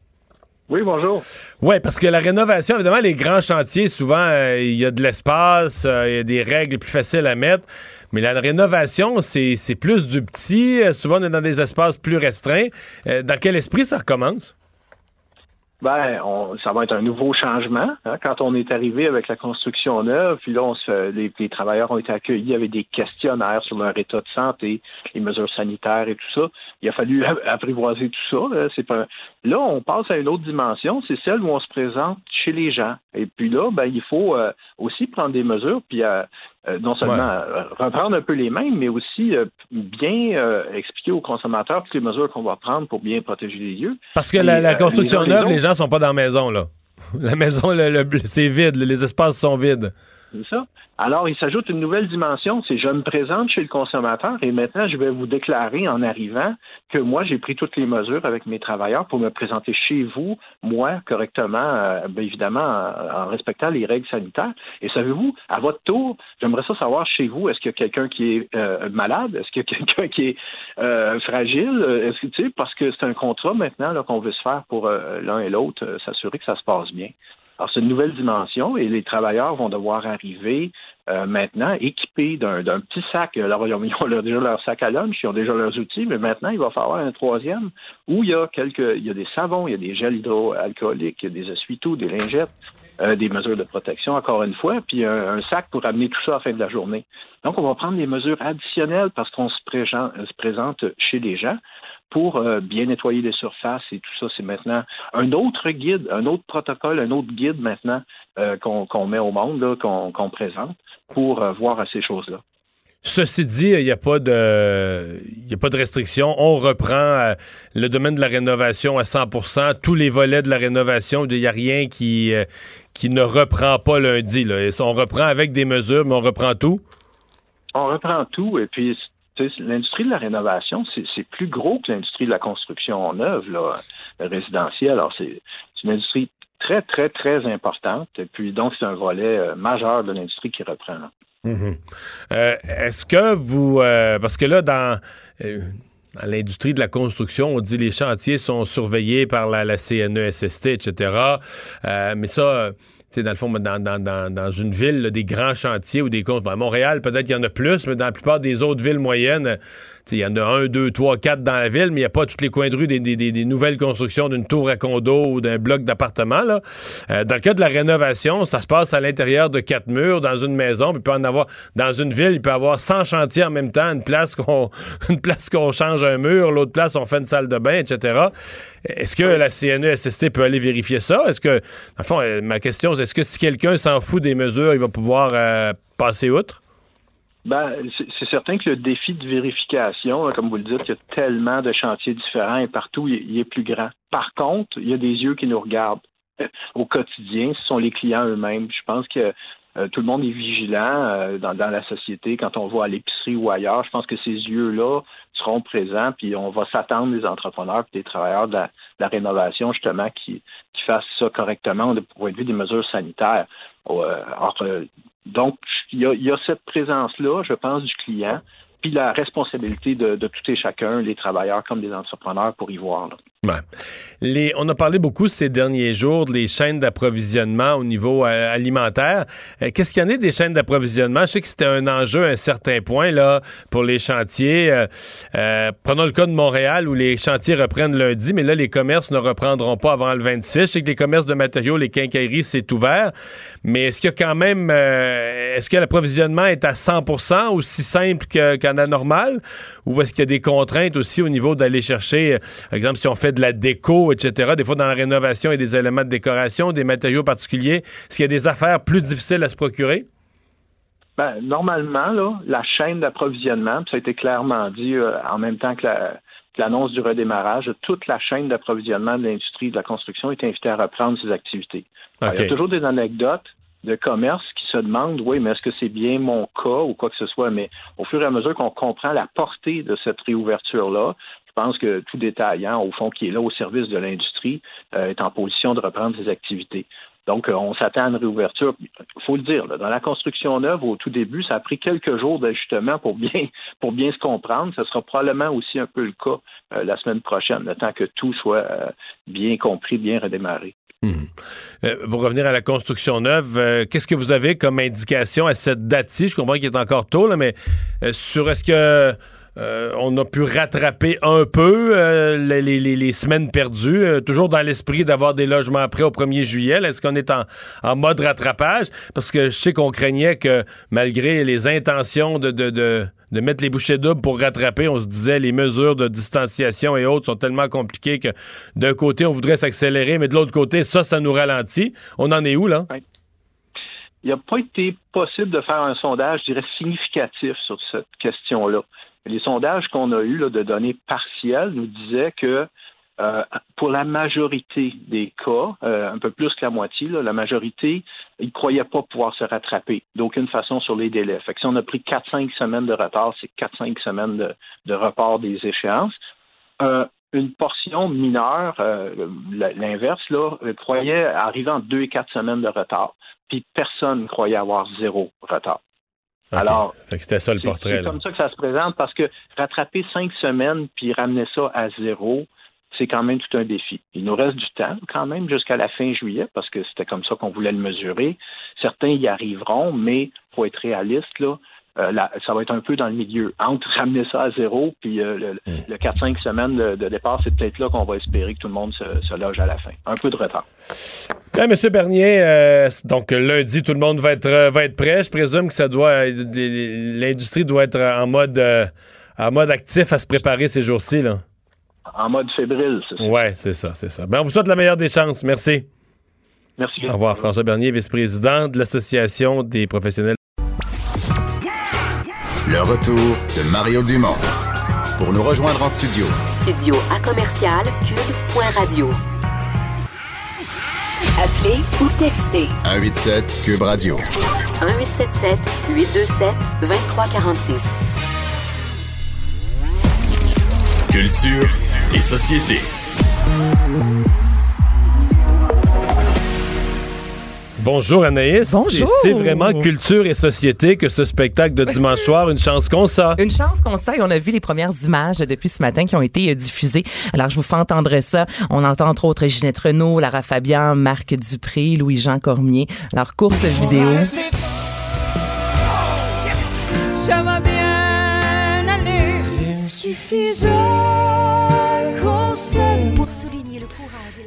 Oui, bonjour. Oui, parce que la rénovation, évidemment, les grands chantiers, souvent, euh, il y a de l'espace, euh, il y a des règles plus faciles à mettre. Mais la rénovation, c'est plus du petit. Souvent, on est dans des espaces plus restreints. Dans quel esprit ça recommence? Ben, on, ça va être un nouveau changement. hein. Quand on est arrivé avec la construction neuve, puis là, on se les, travailleurs ont été accueillis avec des questionnaires sur leur état de santé, les mesures sanitaires et tout ça. Il a fallu apprivoiser tout ça. Là, C'est pas... là on passe à une autre dimension, c'est celle où on se présente chez les gens. Et puis là, ben, il faut euh, aussi prendre des mesures, puis euh, euh, non seulement euh, reprendre un peu les mêmes, mais aussi euh, bien euh, expliquer aux consommateurs toutes les mesures qu'on va prendre pour bien protéger les lieux. Parce que Et, la, la construction neuve, les gens sont pas dans la maison, là. La maison, le- le- c'est vide, les espaces sont vides. C'est ça. Alors, il s'ajoute une nouvelle dimension, c'est je me présente chez le consommateur et maintenant, je vais vous déclarer en arrivant que moi, j'ai pris toutes les mesures avec mes travailleurs pour me présenter chez vous, moi, correctement, euh, bien évidemment, en, respectant les règles sanitaires. Et savez-vous, à votre tour, j'aimerais ça savoir chez vous, est-ce qu'il y a quelqu'un qui est euh, malade? Est-ce qu'il y a quelqu'un qui est euh, fragile? Est-ce que, tu sais, parce que c'est un contrat maintenant qu'on veut se faire pour l'un et l'autre, s'assurer que ça se passe bien. Alors, c'est une nouvelle dimension et les travailleurs vont devoir arriver euh, maintenant équipés d'un d'un petit sac. Alors, ils ont, déjà leur sac à lunch, ils ont déjà leurs outils, mais maintenant, il va falloir un troisième où il y a quelques, il y a des savons, il y a des gels hydroalcooliques, il y a des essuie-tout, des lingettes, euh, des mesures de protection, encore une fois, puis un, sac pour amener tout ça à la fin de la journée. Donc, on va prendre des mesures additionnelles parce qu'on se, se présente chez les gens pour euh, bien nettoyer les surfaces et tout ça. C'est maintenant un autre guide, un autre protocole, un autre guide maintenant euh, qu'on met au monde, qu'on présente pour euh, voir à ces choses-là. Ceci dit, il n'y a pas de il a pas de restriction. On reprend le domaine de la rénovation à 100% tous les volets de la rénovation, il n'y a rien qui qui ne reprend pas lundi là. On reprend avec des mesures, mais on reprend tout? On reprend tout et puis l'industrie de la rénovation, c'est plus gros que l'industrie de la construction neuve, là, résidentielle. Alors, c'est une industrie très, très, très importante. Et puis, donc, c'est un volet euh, majeur de l'industrie qui reprend. Mhm. Euh, Est-ce que vous euh, parce que là dans l'industrie de la construction, on dit les chantiers sont surveillés par la, la CNESST, etc. Mais ça, dans le fond, dans, une ville, des grands chantiers ou des comptes. À Montréal, peut-être qu'il y en a plus, mais dans la plupart des autres villes moyennes, il y en a un, deux, trois, quatre dans la ville, mais il n'y a pas tous les coins de rue des, nouvelles constructions d'une tour à condo ou d'un bloc d'appartement. là. Euh, dans le cas de la rénovation, ça se passe à l'intérieur de quatre murs dans une maison. Puis il peut en avoir dans une ville, il peut y avoir 100 chantiers en même temps. Une place qu'on une place qu'on change un mur, l'autre place on fait une salle de bain, etc. Est-ce que la CNESST peut aller vérifier ça? Est-ce que, dans fond, euh, ma question, c'est est-ce que si quelqu'un s'en fout des mesures, il va pouvoir euh, passer outre? Ben, c'est certain que le défi de vérification, comme vous le dites, il y a tellement de chantiers différents et partout, il, est plus grand. Par contre, il y a des yeux qui nous regardent au quotidien. Ce sont les clients eux-mêmes. Je pense que euh, tout le monde est vigilant euh, dans, la société quand on va à l'épicerie ou ailleurs. Je pense que ces yeux-là seront présents, puis on va s'attendre des entrepreneurs et des travailleurs de la, rénovation, justement, qui, fassent ça correctement du point de vue des mesures sanitaires. Euh, donc, il y a, y a cette présence-là, je pense, du client, la responsabilité de, tout et chacun, les travailleurs comme des entrepreneurs, pour y voir. on a parlé beaucoup ces derniers jours des chaînes d'approvisionnement au niveau euh, alimentaire. Euh, Qu'est-ce qu'il y en a des chaînes d'approvisionnement? Je sais que c'était un enjeu à un certain point là, pour les chantiers. Euh, prenons le cas de Montréal où les chantiers reprennent lundi, mais là, les commerces ne reprendront pas avant le 26. Je sais que les commerces de matériaux, les quincailleries, c'est ouvert. Mais est-ce qu'il y a quand même... est-ce que l'approvisionnement est à 100% aussi simple que- qu'en anormal? Ou est-ce qu'il y a des contraintes aussi au niveau d'aller chercher, euh, par exemple, si on fait de la déco, etc., des fois dans la rénovation, il y a des éléments de décoration, des matériaux particuliers. Est-ce qu'il y a des affaires plus difficiles à se procurer? Ben, normalement, là, la chaîne d'approvisionnement, puis ça a été clairement dit euh, en même temps que la, l'annonce du redémarrage, toute la chaîne d'approvisionnement de l'industrie de la construction est invitée à reprendre ses activités. il y a toujours des anecdotes de commerce qui se demandent, oui, mais est-ce que c'est bien mon cas ou quoi que ce soit? Mais au fur et à mesure qu'on comprend la portée de cette réouverture-là, je pense que tout détaillant, au fond, qui est là au service de l'industrie, euh, est en position de reprendre ses activités. Donc, euh, on s'attend à une réouverture. Il faut le dire, dans la construction neuve, au tout début, ça a pris quelques jours d'ajustement pour bien, pour bien se comprendre. Ce sera probablement aussi un peu le cas euh, la semaine prochaine, le temps que tout soit bien compris, bien redémarré. Hum. pour revenir à la construction neuve, qu'est-ce que vous avez comme indication à cette date-ci? Je comprends qu'il est encore tôt, mais sur est-ce que euh, on a pu rattraper un peu euh, les, semaines perdues, euh, toujours dans l'esprit d'avoir des logements prêts au 1er juillet. Est-ce qu'on est en, mode rattrapage? Parce que je sais qu'on craignait que malgré les intentions de, de, mettre les bouchées doubles pour rattraper, on se disait les mesures de distanciation et autres sont tellement compliquées que d'un côté, on voudrait s'accélérer, mais de l'autre côté, ça, ça nous ralentit. On en est où, là? Il n'a pas été possible de faire un sondage, je dirais, significatif sur cette question-là. Les sondages qu'on a eus de données partielles nous disaient que euh, pour la majorité des cas, euh, un peu plus que la moitié, la majorité, ils ne croyaient pas pouvoir se rattraper d'aucune façon sur les délais. Fait que si on a pris 4-5 semaines de retard, c'est 4-5 semaines de, report des échéances. Euh, une portion mineure, l'inverse, croyait arriver en 2 et 4 semaines de retard. Puis personne ne croyait avoir zéro retard. Alors, c'était ça le portrait. C'est comme ça que ça se présente parce que rattraper cinq semaines puis ramener ça à zéro, c'est quand même tout un défi. Il nous reste du temps quand même jusqu'à la fin juillet parce que c'était comme ça qu'on voulait le mesurer. Certains y arriveront, mais pour être réaliste, là, euh, ça va être un peu dans le milieu. Entre ramener ça à zéro, puis euh, le, hmm. le 4-5 semaines de, départ, c'est peut-être là qu'on va espérer que tout le monde se, loge à la fin. Un peu de retard. Monsieur Bernier, euh, donc lundi, tout le monde va être, va être prêt. Je présume que ça doit l'industrie doit être en mode, en mode actif à se préparer ces jours-ci. Là. En mode fébrile, c'est ça. Oui, c'est ça, c'est ça. Ben, on vous souhaite la meilleure des chances. Merci. Merci. Au revoir, François Bernier, vice-président de l'Association des professionnels le retour de Mario Dumont. Pour nous rejoindre en studio. Studio à commercial cube.radio. Appelez ou textez. 187 cube radio. 1877 827 2346. Culture et société. Bonjour Anaïs. Bonjour. C'est vraiment culture et société que ce spectacle de dimanche soir, une chance qu'on ça. Une chance qu'on ça et on a vu les premières images depuis ce matin qui ont été euh, diffusées. Alors je vous fais entendre ça. On entend entre autres Ginette Renault, Lara Fabian, Marc Dupré, Louis-Jean Cormier. Alors courte vidéo. Va bien aller. C'est suffisant pour souligner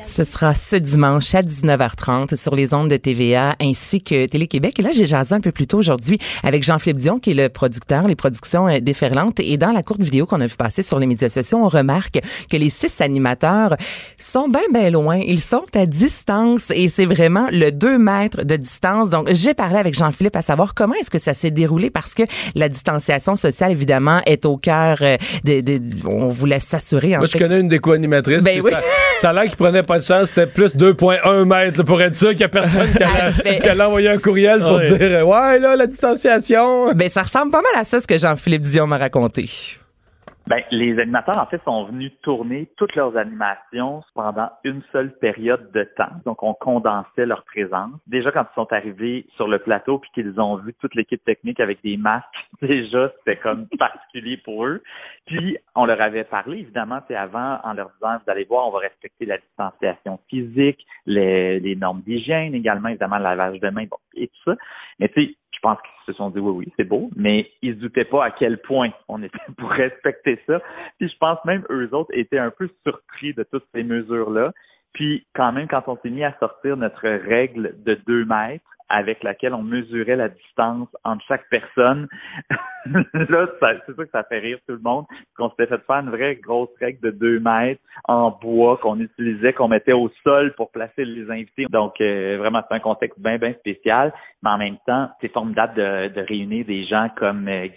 ce sera ce dimanche à 19h30 sur les ondes de TVA ainsi que Télé-Québec. Et là, j'ai jasé un peu plus tôt aujourd'hui avec Jean-Philippe Dion, qui est le producteur, les productions euh, déferlantes. Et dans la courte vidéo qu'on a vu passer sur les médias sociaux, on remarque que les six animateurs sont bien, bien loin. Ils sont à distance et c'est vraiment le 2 mètres de distance. Donc, j'ai parlé avec Jean-Philippe à savoir comment est-ce que ça s'est déroulé parce que la distanciation sociale, évidemment, est au cœur euh, de, on voulait s'assurer. Moi, je connais une des co-animatrices. Ben oui. ça, ça a l'air qu'il prenait pas chance, c'était plus 2,1 mètres pour être sûr qu'il n'y a personne qui allait, envoyer un courriel pour dire Ouais, là, la distanciation. Ben, ça ressemble pas mal à ça, ce que Jean-Philippe Dion m'a raconté. Ben, les animateurs, en fait, sont venus tourner toutes leurs animations pendant une seule période de temps. Donc, on condensait leur présence. Déjà, quand ils sont arrivés sur le plateau puis qu'ils ont vu toute l'équipe technique avec des masques, déjà, c'était comme particulier pour eux. Puis, on leur avait parlé, évidemment, c'est avant, en leur disant, vous allez voir, on va respecter la distanciation physique, les, les normes d'hygiène également, évidemment, le lavage de mains, bon, et tout ça. Mais tu sais, je pense qu'ils se sont dit oui, oui, c'est beau, mais ils se doutaient pas à quel point on était pour respecter ça. Puis je pense même eux autres étaient un peu surpris de toutes ces mesures-là. Puis quand même, quand on s'est mis à sortir notre règle de deux mètres avec laquelle on mesurait la distance entre chaque personne. là, c'est sûr que ça fait rire tout le monde, qu'on s'était fait faire une vraie grosse règle de deux mètres en bois qu'on utilisait, qu'on mettait au sol pour placer les invités. Donc, euh, vraiment, c'est un contexte bien, bien spécial. Mais en même temps, c'est formidable de, de réunir des gens comme euh,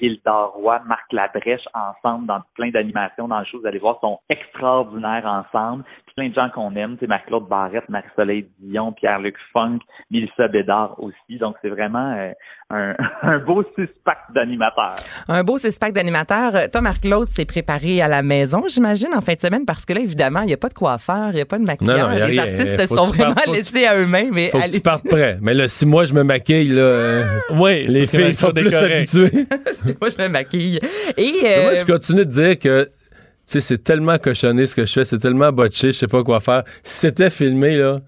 Marc Labrèche ensemble dans plein d'animations dans le show. Vous allez voir, sont extraordinaires ensemble. Plein de gens qu'on aime, c'est Marc-Claude Barrette, Marie-Soleil Dion, Pierre-Luc Funk, Mélissa Bédard aussi. Donc, c'est vraiment euh, un, un, beau suspect d'animateurs. Un beau suspect d'animateurs. Toi, Marc-Claude, s'est préparé à la maison, j'imagine, en fin de semaine, parce que là, évidemment, il n'y a pas de coiffeur, il n'y a pas de maquilleur. Non, non, les artistes sont vraiment laissés à eux-mêmes. Faut que tu partes prêt. Mais là, si moi, je me maquille, là, euh, oui, les filles sont plus habituées. si moi, je me maquille. Et, euh... moi, je continue de dire que c'est tellement cochonné ce que je fais, c'est tellement botché, je sais pas quoi faire. Si c'était filmé, là,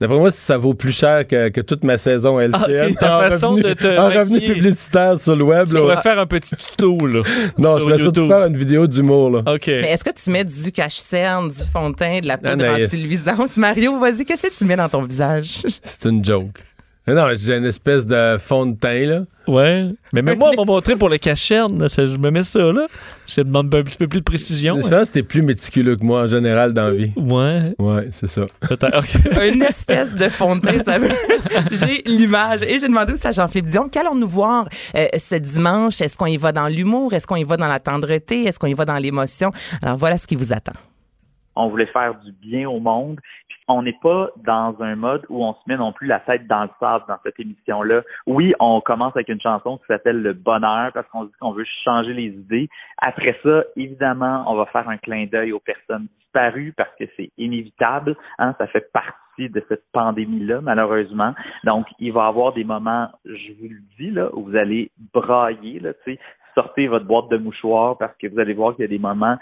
D'après moi, ça vaut plus cher que, que toute ma saison LCN. Ah, ta en façon revenu, de te en revenu publicitaire sur le web. Tu là. pourrais faire un petit tuto, là. non, je vais surtout faire une vidéo d'humour, là. OK. Mais est-ce que tu mets du cache-cerne, du fond de teint, de la poudre Anaïs. anti-luisante? Mario, vas-y, qu'est-ce que tu mets dans ton visage? C'est une joke. Mais non, j'ai une espèce de fond de teint, là. Ouais. Mais même moi, on m'a montré pour le cacherne. Je me mets ça, là. Ça demande un petit peu plus de précision. Je pense que t'es plus méticuleux que moi, en général, dans la vie. Ouais. Ouais, c'est ça. une espèce de fond de teint, ça veut... J'ai l'image. Et j'ai demandé aussi à Jean-Philippe Dion, qu'allons-nous voir euh, ce dimanche? Est-ce qu'on y va dans l'humour? Est-ce qu'on y va dans la tendreté? Est-ce qu'on y va dans l'émotion? Alors, voilà ce qui vous attend. On voulait faire du bien au monde on n'est pas dans un mode où on se met non plus la tête dans le sable dans cette émission-là. Oui, on commence avec une chanson qui s'appelle Le Bonheur parce qu'on dit qu'on veut changer les idées. Après ça, évidemment, on va faire un clin d'œil aux personnes disparues parce que c'est inévitable. Hein, ça fait partie de cette pandémie-là, malheureusement. Donc, il va y avoir des moments, je vous le dis, là, où vous allez brailler, là, tu sortez votre boîte de mouchoirs parce que vous allez voir qu'il y a des moments,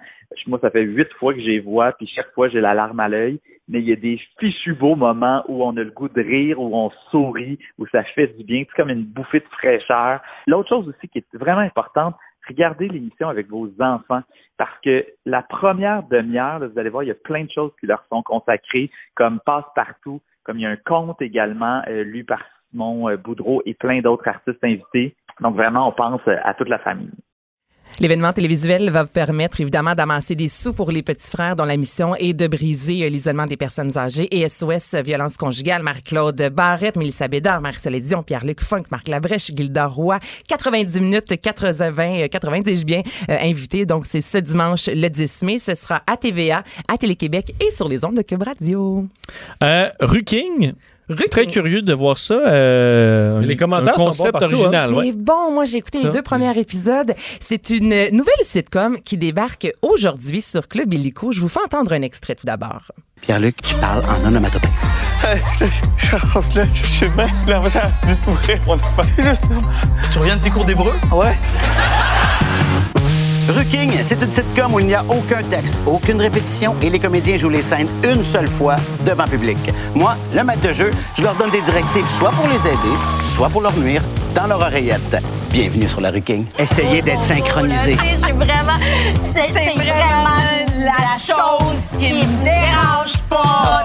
moi, ça fait huit fois que j'ai vois, puis chaque fois, j'ai la larme à l'œil, mais il y a des fichus beaux moments où on a le goût de rire, où on sourit, où ça fait du bien, c'est comme une bouffée de fraîcheur. L'autre chose aussi qui est vraiment importante, regardez l'émission avec vos enfants parce que la première demi-heure, vous allez voir, il y a plein de choses qui leur sont consacrées, comme passe-partout, comme il y a un conte également euh, lu par Simon euh, Boudreau et plein d'autres artistes invités. Donc vraiment, on pense euh, à toute la famille. L'événement télévisuel va permettre évidemment d'amasser des sous pour les petits frères dont la mission est de briser l'isolement des personnes âgées et SOS violence conjugale. Marie-Claude Barrette, Mélissa Bédard, Marie-Soleil Dion, Pierre-Luc Funk, Marc Labrèche, Gilda Roy. 90 minutes, 80, 90 dis-je bien, euh, invités. Donc c'est ce dimanche le 10 mai. Ce sera à TVA, à Télé-Québec et sur les ondes de Cube Radio. Euh, Ruking. Très curieux de voir ça. Euh, Les commentaires un concept sont bons partout, original. C'est ouais. bon. Moi, j'ai écouté les deux premiers épisodes. C'est une nouvelle sitcom qui débarque aujourd'hui sur Club Illico. Je vous fais entendre un extrait tout d'abord. Pierre-Luc, tu parles en onomatopée. Charles, là, je sais bien, là, ça va mourir, mon enfant. Tu reviens de tes cours d'hébreu? Ouais. Ruking, c'est une sitcom où il n'y a aucun texte, aucune répétition et les comédiens jouent les scènes une seule fois devant public. Moi, le maître de jeu, je leur donne des directives soit pour les aider, soit pour leur nuire dans leur oreillette. Bienvenue sur la Ruking. Essayez d'être synchronisé. J'ai vraiment. C'est c'est vraiment la chose qui me dérange pas.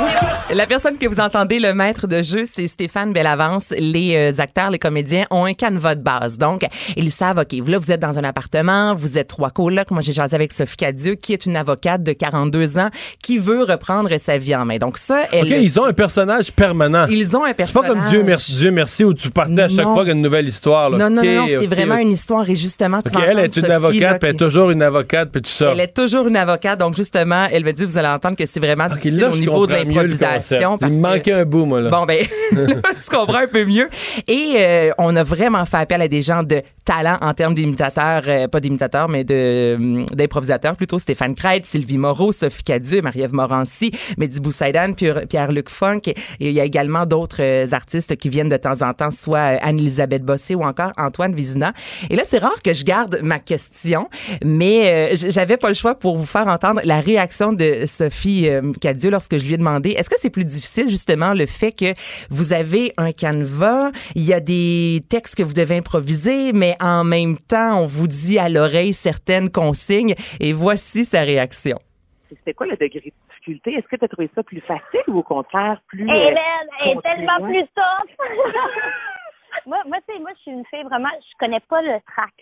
La personne que vous entendez, le maître de jeu, c'est Stéphane Bellavance. Les euh, acteurs, les comédiens ont un canevas de base. Donc, ils savent, OK, là, vous êtes dans un appartement, vous êtes trois colocs. Moi, j'ai jasé avec Sophie Cadieux, qui est une avocate de 42 ans, qui veut reprendre sa vie en main. Donc, ça, elle... OK, ils ont un personnage permanent. Ils ont un C'est pas personnage. comme Dieu merci, Dieu merci où tu partais à chaque fois qu'il y a une nouvelle histoire. Là. Non, non, non, c'est vraiment une histoire. Et justement, tu elle est une Sophie, avocate, là, puis elle est toujours une avocate, puis tout ça. Elle est toujours une avocate, donc justement, elle me dit, vous allez entendre que c'est vraiment OK, difficile là, au niveau de l'improvisation. Il me manquait un bout, moi, là. Bon, ben, là, tu comprends un peu mieux. Et euh, on a vraiment fait appel à des gens de talent en termes d'imitateurs, euh, pas d'imitateurs, mais de hum, d'improvisateurs plutôt. Stéphane Crête, Sylvie Moreau, Sophie Cadieux, Marie-Ève Morancy, Mehdi Boussaïdan, Pierre- Pierre-Luc Funk. Et il y a également d'autres euh, artistes qui viennent de temps en temps, soit Anne-Elisabeth Bossé ou encore Antoine Vizina. Et là, c'est rare que je garde ma question, mais j'avais pas le choix pour vous faire entendre la réaction de Sophie euh, Cadieux lorsque je lui ai demandé est-ce que c'est plus difficile justement le fait que vous avez un canevas, il y a des textes que vous devez improviser, mais en même temps, on vous dit à l'oreille certaines consignes et voici sa réaction. C'était quoi le degré de difficultés. Est-ce que tu as trouvé ça plus facile ou au contraire plus. euh, Hélène, elle est tellement plus tough. moi, moi, tu sais, moi, je suis une fille vraiment, je connais pas le track.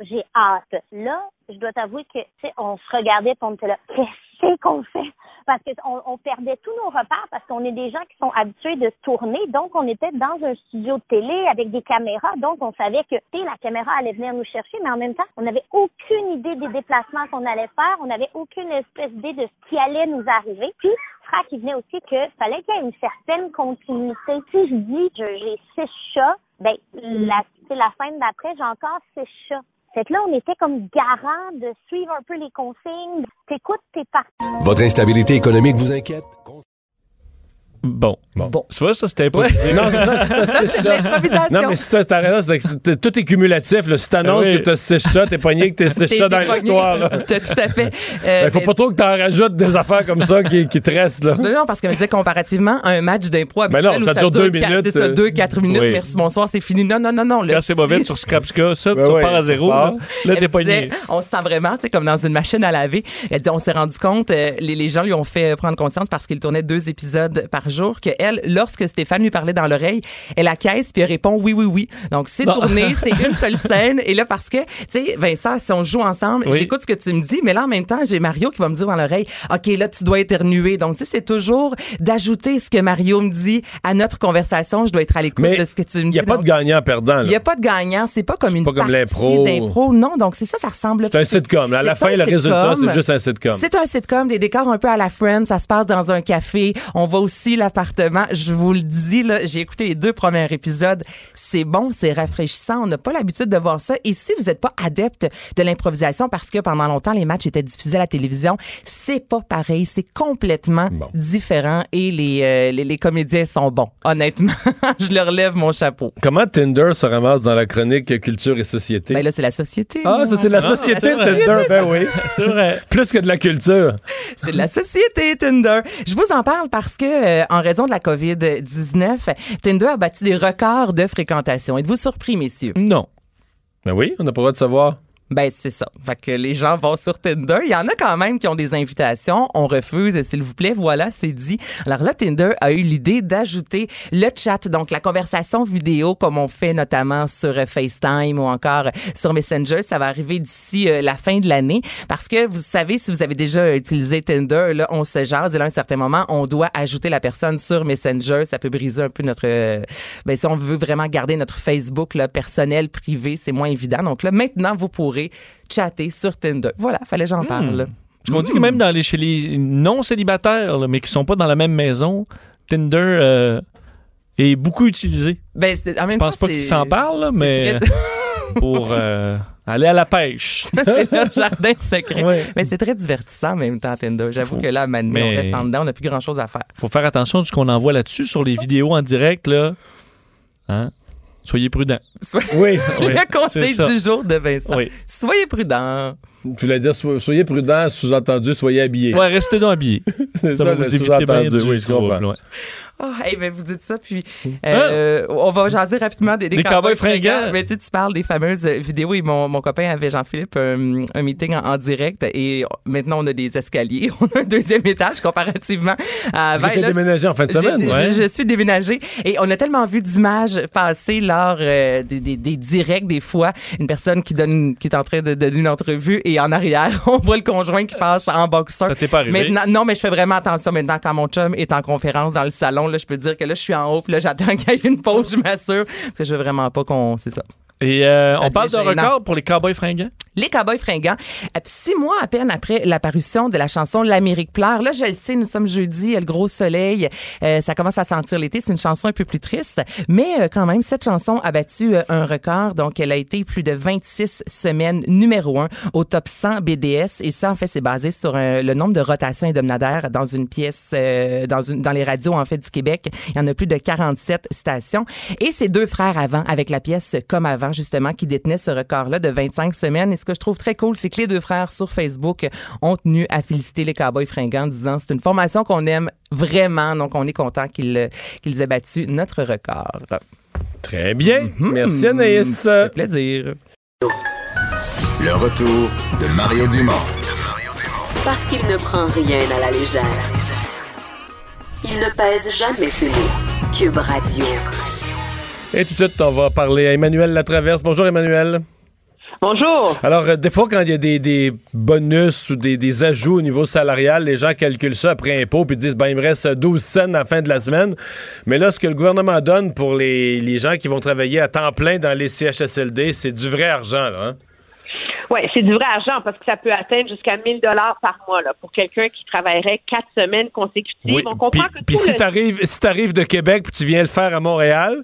J'ai hâte. Là, je dois t'avouer que, tu sais, on se regardait on était là, qu'est-ce qu'on fait? Parce qu'on on perdait tous nos repères parce qu'on est des gens qui sont habitués de tourner. Donc, on était dans un studio de télé avec des caméras. Donc, on savait que, tu sais, la caméra allait venir nous chercher, mais en même temps, on n'avait aucune idée des déplacements qu'on allait faire. On n'avait aucune espèce d'idée de ce qui allait nous arriver. Puis, Frac, il venait aussi que fallait qu'il y ait une certaine continuité. Si je dis j'ai six chats, ben, la, c'est la scène d'après, j'ai encore six chats. Fait que là, on était comme garant de suivre un peu les consignes. T'écoutes, t'es parti. Votre instabilité économique vous inquiète? Bon. Bon. Tu vois, ça, c'était improvisé. Non, c'est ça, c'est ça. Non, mais si t'as raison, c'est que tout est cumulatif. Là. Si t'annonces oui. que t'as six chats, t'es pogné que t'es six chats dans l'histoire. T'as tout à fait. Ben, Euh, faut mais- pas trop que t'en rajoutes des affaires comme ça qui, qui te restent. Là. Non, non, parce qu'elle me disait comparativement un match d'impro habituel Ben non, ça dure deux minutes, C'est ça, euh, deux, quatre minutes. oui. Merci, bonsoir, c'est fini. Non, non, non, non. Quand c'est mauvais, tu rescrapes ça, ça, Ben tu repars à zéro. Là, t'es pogné. on se sent vraiment, tu sais, comme dans une machine à laver. Elle dit, on s'est rendu compte, euh, les, les gens lui ont fait prendre conscience parce qu'il tournait deux épisodes par jour, que elle, lorsque Stéphane lui parlait dans l'oreille, elle acquiesce puis elle répond oui, oui, oui. Donc, c'est tourné, c'est une seule scène. Et là, parce que, tu sais, Vincent, si on joue ensemble, Oui. j'écoute ce que tu me dis, mais là, en même temps, j'ai Mario qui va me dire dans l'oreille, OK, là, tu dois éternuer. Donc, tu sais, c'est toujours d'ajouter ce que Mario me dit à notre conversation. Je dois être à l'écoute de ce que tu me dis. Il n'y a pas de gagnant-perdant. il n'y a pas de gagnant, c'est pas comme une pas comme l'impro. d'impro. Non, donc c'est ça, ça ressemble. C'est un sitcom. À la fin, le résultat, c'est juste un sitcom. C'est un sitcom, des décors un peu à la Friends, ça se passe dans un café. On va aussi l'appartement. Je vous le dis, là, j'ai écouté les deux premiers épisodes. C'est bon, c'est rafraîchissant. On n'a pas l'habitude de voir ça. Et si vous n'êtes pas adepte de l'improvisation, parce que pendant longtemps, les matchs étaient diffusés à la télévision, c'est pas pareil. C'est complètement différent et les, euh, les, les comédiens sont bons. Honnêtement, je leur lève mon chapeau. Comment Tinder se ramasse dans la chronique Culture et Société? Ben là, c'est la société. ah, ça, c'est de la Ah, société, Tinder. Ben oui. C'est vrai. Plus que de la culture. C'est de la société Tinder. Je vous en parle parce que euh, en raison de la COVID-19, Tinder a battu des records de fréquentation. Êtes-vous surpris, messieurs? Non. Ben oui, on n'a pas le droit de savoir. Ben, c'est ça. Fait que les gens vont sur Tinder. Il y en a quand même qui ont des invitations. On refuse, s'il vous plaît. Voilà, c'est dit. Alors là, Tinder a eu l'idée d'ajouter le chat, donc la conversation vidéo, comme on fait notamment sur FaceTime ou encore sur Messenger. Ça va arriver d'ici euh, la fin de l'année. Parce que vous savez, si vous avez déjà utilisé Tinder, là, on se jase et là, à un certain moment, on doit ajouter la personne sur Messenger. Ça peut briser un peu notre... euh, ben, si on veut vraiment garder notre Facebook là, personnel, privé, c'est moins évident. Donc là, maintenant, vous pourrez chatter sur Tinder. Voilà, fallait que j'en parle. Parce qu'on dit que même dans les, chez les non-célibataires, là, mais qui sont pas dans la même maison, Tinder euh, est beaucoup utilisé. Ben, c'est- en même Je pense temps, pas c'est- qu'ils s'en parlent, là, c'est mais très- pour euh, aller à la pêche. c'est leur jardin secret. Ouais. Mais c'est très divertissant en même temps, Tinder. J'avoue Faut- que là, mais- on reste en dedans, on n'a plus grand-chose à faire. faut faire attention de ce qu'on envoie là-dessus sur les vidéos en direct. Là. Hein? Soyez prudents. Sois- Oui. Oui, le conseil du jour de Vincent. Oui. Soyez prudents. Tu voulais dire, so- soyez prudents, sous-entendu, soyez habillés. Ouais, restez donc habillés. c'est Ça ça, va vous éviter bien du Oui, je trouble, comprends. ouais. Oh, hey, ben, vous dites ça, puis euh, on va jaser rapidement des, des Des cowboys fringants. fringants. Mais tu sais, tu parles des fameuses vidéos et mon, mon copain avait, Jean-Philippe, un, un meeting en, en direct et maintenant on a des escaliers. On a un deuxième étage comparativement à avant. Là, déménagé en fin de semaine, je- ouais. Je, suis déménagée et on a tellement vu d'images passer lors euh, des, des, des directs des fois. Une personne qui donne, qui est en train de donner une entrevue et en arrière, on voit le conjoint qui passe en boxeur. Ça t'est pas arrivé? Maintenant, non, mais je fais vraiment attention maintenant quand mon chum est en conférence dans le salon. Là, je peux dire que là, je suis en haut, puis là, j'attends qu'il y ait une pause, je m'assure. Parce que je veux vraiment pas qu'on. C'est ça. Et euh, on parle gênant. record pour les cowboys fringants. Les Cowboys fringants. Euh, Six mois à peine après l'apparition de la chanson L'Amérique pleure. Là, je le sais, nous sommes jeudi, le gros soleil. Euh, ça commence à sentir l'été. C'est une chanson un peu plus triste. Mais euh, quand même, cette chanson a battu euh, un record. Donc, elle a été plus de 26 semaines numéro un au top 100 BDS. Et ça, en fait, c'est basé sur euh, le nombre de rotations hebdomadaires dans une pièce, euh, dans, une, dans les radios, en fait, du Québec. Il y en a plus de 47 stations. Et c'est deux frères avant, avec la pièce Comme avant, justement, qui détenaient ce record-là de 25 semaines. Et ce que je trouve très cool, c'est que les deux frères sur Facebook ont tenu à féliciter les Cowboys fringants en disant c'est une formation qu'on aime vraiment. Donc, on est content qu'ils qu'ils aient battu notre record. Très bien. Merci, Anaïs. Ça fait plaisir. Le retour de Mario Dumont. Parce qu'il ne prend rien à la légère. Il ne pèse jamais ses mots. Cube Radio. Et tout de suite, on va parler à Emmanuel Latraverse. Bonjour, Emmanuel. Bonjour. Alors, euh, des fois, quand il y a des, des bonus ou des, des, ajouts au niveau salarial, les gens calculent ça après impôt puis disent, ben, il me reste 12 cents à la fin de la semaine. Mais là, ce que le gouvernement donne pour les, les gens qui vont travailler à temps plein dans les CHSLD, c'est du vrai argent, là. Hein? Oui, c'est du vrai argent parce que ça peut atteindre jusqu'à 1000 dollars par mois là, pour quelqu'un qui travaillerait quatre semaines consécutives. Oui. On comprend puis, que puis tout si le- t'arrives si de Québec puis tu viens le faire à Montréal,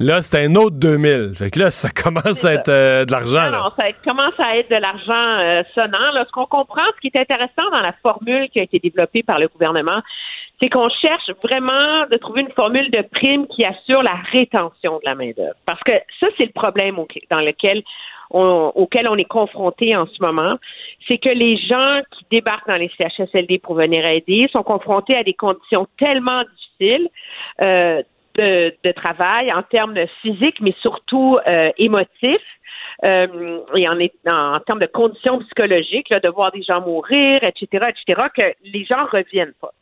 là, c'est un autre 2000. Fait que là, ça commence à être euh, de l'argent, Non, ça commence à être de l'argent euh, sonnant. Là. Ce qu'on comprend, ce qui est intéressant dans la formule qui a été développée par le gouvernement, c'est qu'on cherche vraiment de trouver une formule de prime qui assure la rétention de la main-d'œuvre. Parce que ça, c'est le problème au- dans lequel on- auquel on est confronté en ce moment, c'est que les gens qui débarquent dans les CHSLD pour venir aider sont confrontés à des conditions tellement difficiles euh, de, travail en termes de physique, mais surtout euh, émotifs. euh, et en, en, termes de conditions psychologiques, de voir des gens mourir, etc., etc., que les gens reviennent pas.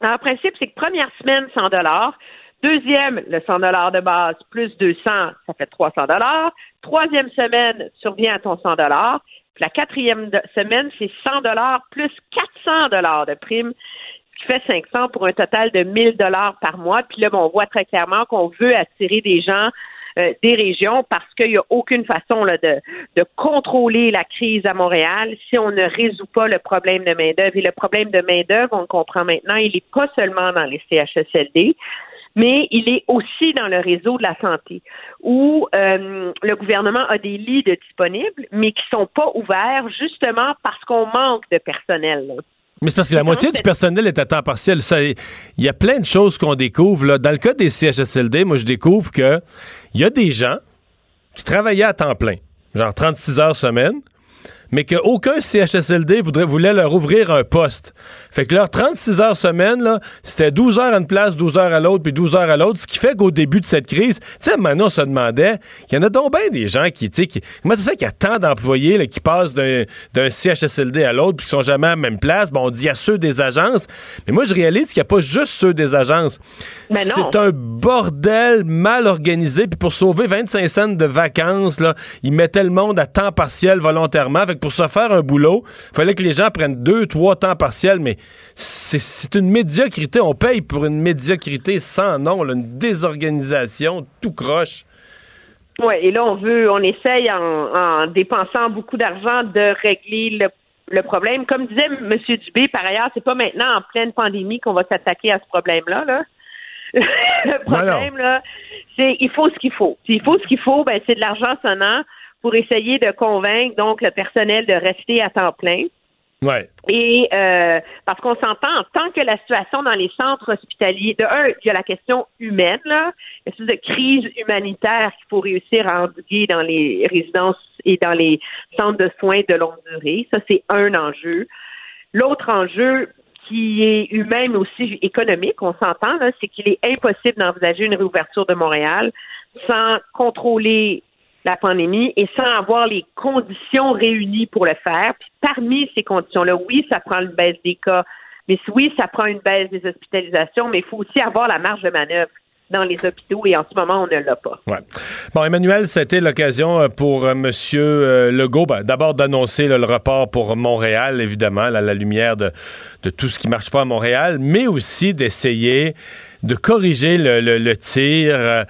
Alors, le principe, c'est que première semaine, 100 dollars. Deuxième, le 100 dollars de base plus 200, ça fait 300 dollars. Troisième semaine, survient à ton 100 dollars. Puis la quatrième semaine, c'est 100 dollars plus 400 dollars de prime, qui fait 500 pour un total de 1000 dollars par mois. Puis là, ben, on voit très clairement qu'on veut attirer des gens euh, des régions parce qu'il n'y a aucune façon là, de, de contrôler la crise à Montréal si on ne résout pas le problème de main-d'œuvre. Et le problème de main-d'œuvre, on le comprend maintenant, il n'est pas seulement dans les CHSLD, mais il est aussi dans le réseau de la santé, où euh, le gouvernement a des lits de disponibles, mais qui sont pas ouverts justement parce qu'on manque de personnel. là. Mais c'est parce que la moitié du personnel est à temps partiel. Ça, Il y a plein de choses qu'on découvre. Là. Dans le cas des CHSLD, moi, je découvre que il y a des gens qui travaillaient à temps plein, genre 36 heures semaine, mais qu'aucun CHSLD voudrait, voulait leur ouvrir un poste. Fait que leur 36 heures semaine, là, c'était 12 heures à une place, 12 heures à l'autre, puis 12 heures à l'autre, ce qui fait qu'au début de cette crise, tu sais, maintenant, on se demandait, il y en a donc bien des gens qui, tu sais, comment c'est ça qu'il y a tant d'employés qui passent d'un CHSLD à l'autre, puis qui sont jamais à la même place? Bon, on dit à ceux des agences, mais moi, je réalise qu'il n'y a pas juste ceux des agences. Mais non. C'est un bordel mal organisé, puis pour sauver 25 cents de vacances, là, ils mettaient le monde à temps partiel volontairement. Fait que pour se faire un boulot, fallait que les gens prennent deux, trois temps partiels, mais c'est- c'est une médiocrité. On paye pour une médiocrité sans nom, là, une désorganisation, tout croche. Oui, et là, on veut, on essaye en, en dépensant beaucoup d'argent de régler le, le problème. Comme disait M. Dubé, par ailleurs, c'est pas maintenant en pleine pandémie qu'on va s'attaquer à ce problème-là. Là. le problème, là, c'est il faut ce qu'il faut. S'il faut ce qu'il faut, ben, c'est de l'argent sonnant pour essayer de convaincre donc le personnel de rester à temps plein. Ouais. Et euh, parce qu'on s'entend, tant que la situation dans les centres hospitaliers, de un, il y a la question humaine, là, une espèce de crise humanitaire qu'il faut réussir à endiguer dans les résidences et dans les centres de soins de longue durée. Ça, c'est un enjeu. L'autre enjeu qui est humain mais aussi économique, on s'entend, là, c'est qu'il est impossible d'envisager une réouverture de Montréal sans contrôler la pandémie et sans avoir les conditions réunies pour le faire. Puis parmi ces conditions-là, oui, ça prend une baisse des cas, mais oui, ça prend une baisse des hospitalisations, mais il faut aussi avoir la marge de manœuvre dans les hôpitaux et en ce moment, on ne l'a pas. Bon, Emmanuel, c'était l'occasion euh, pour euh, M. euh, Legault, ben, d'abord d'annoncer le report pour Montréal, évidemment, à la lumière de, tout ce qui marche pas à Montréal, mais aussi d'essayer de corriger le, tir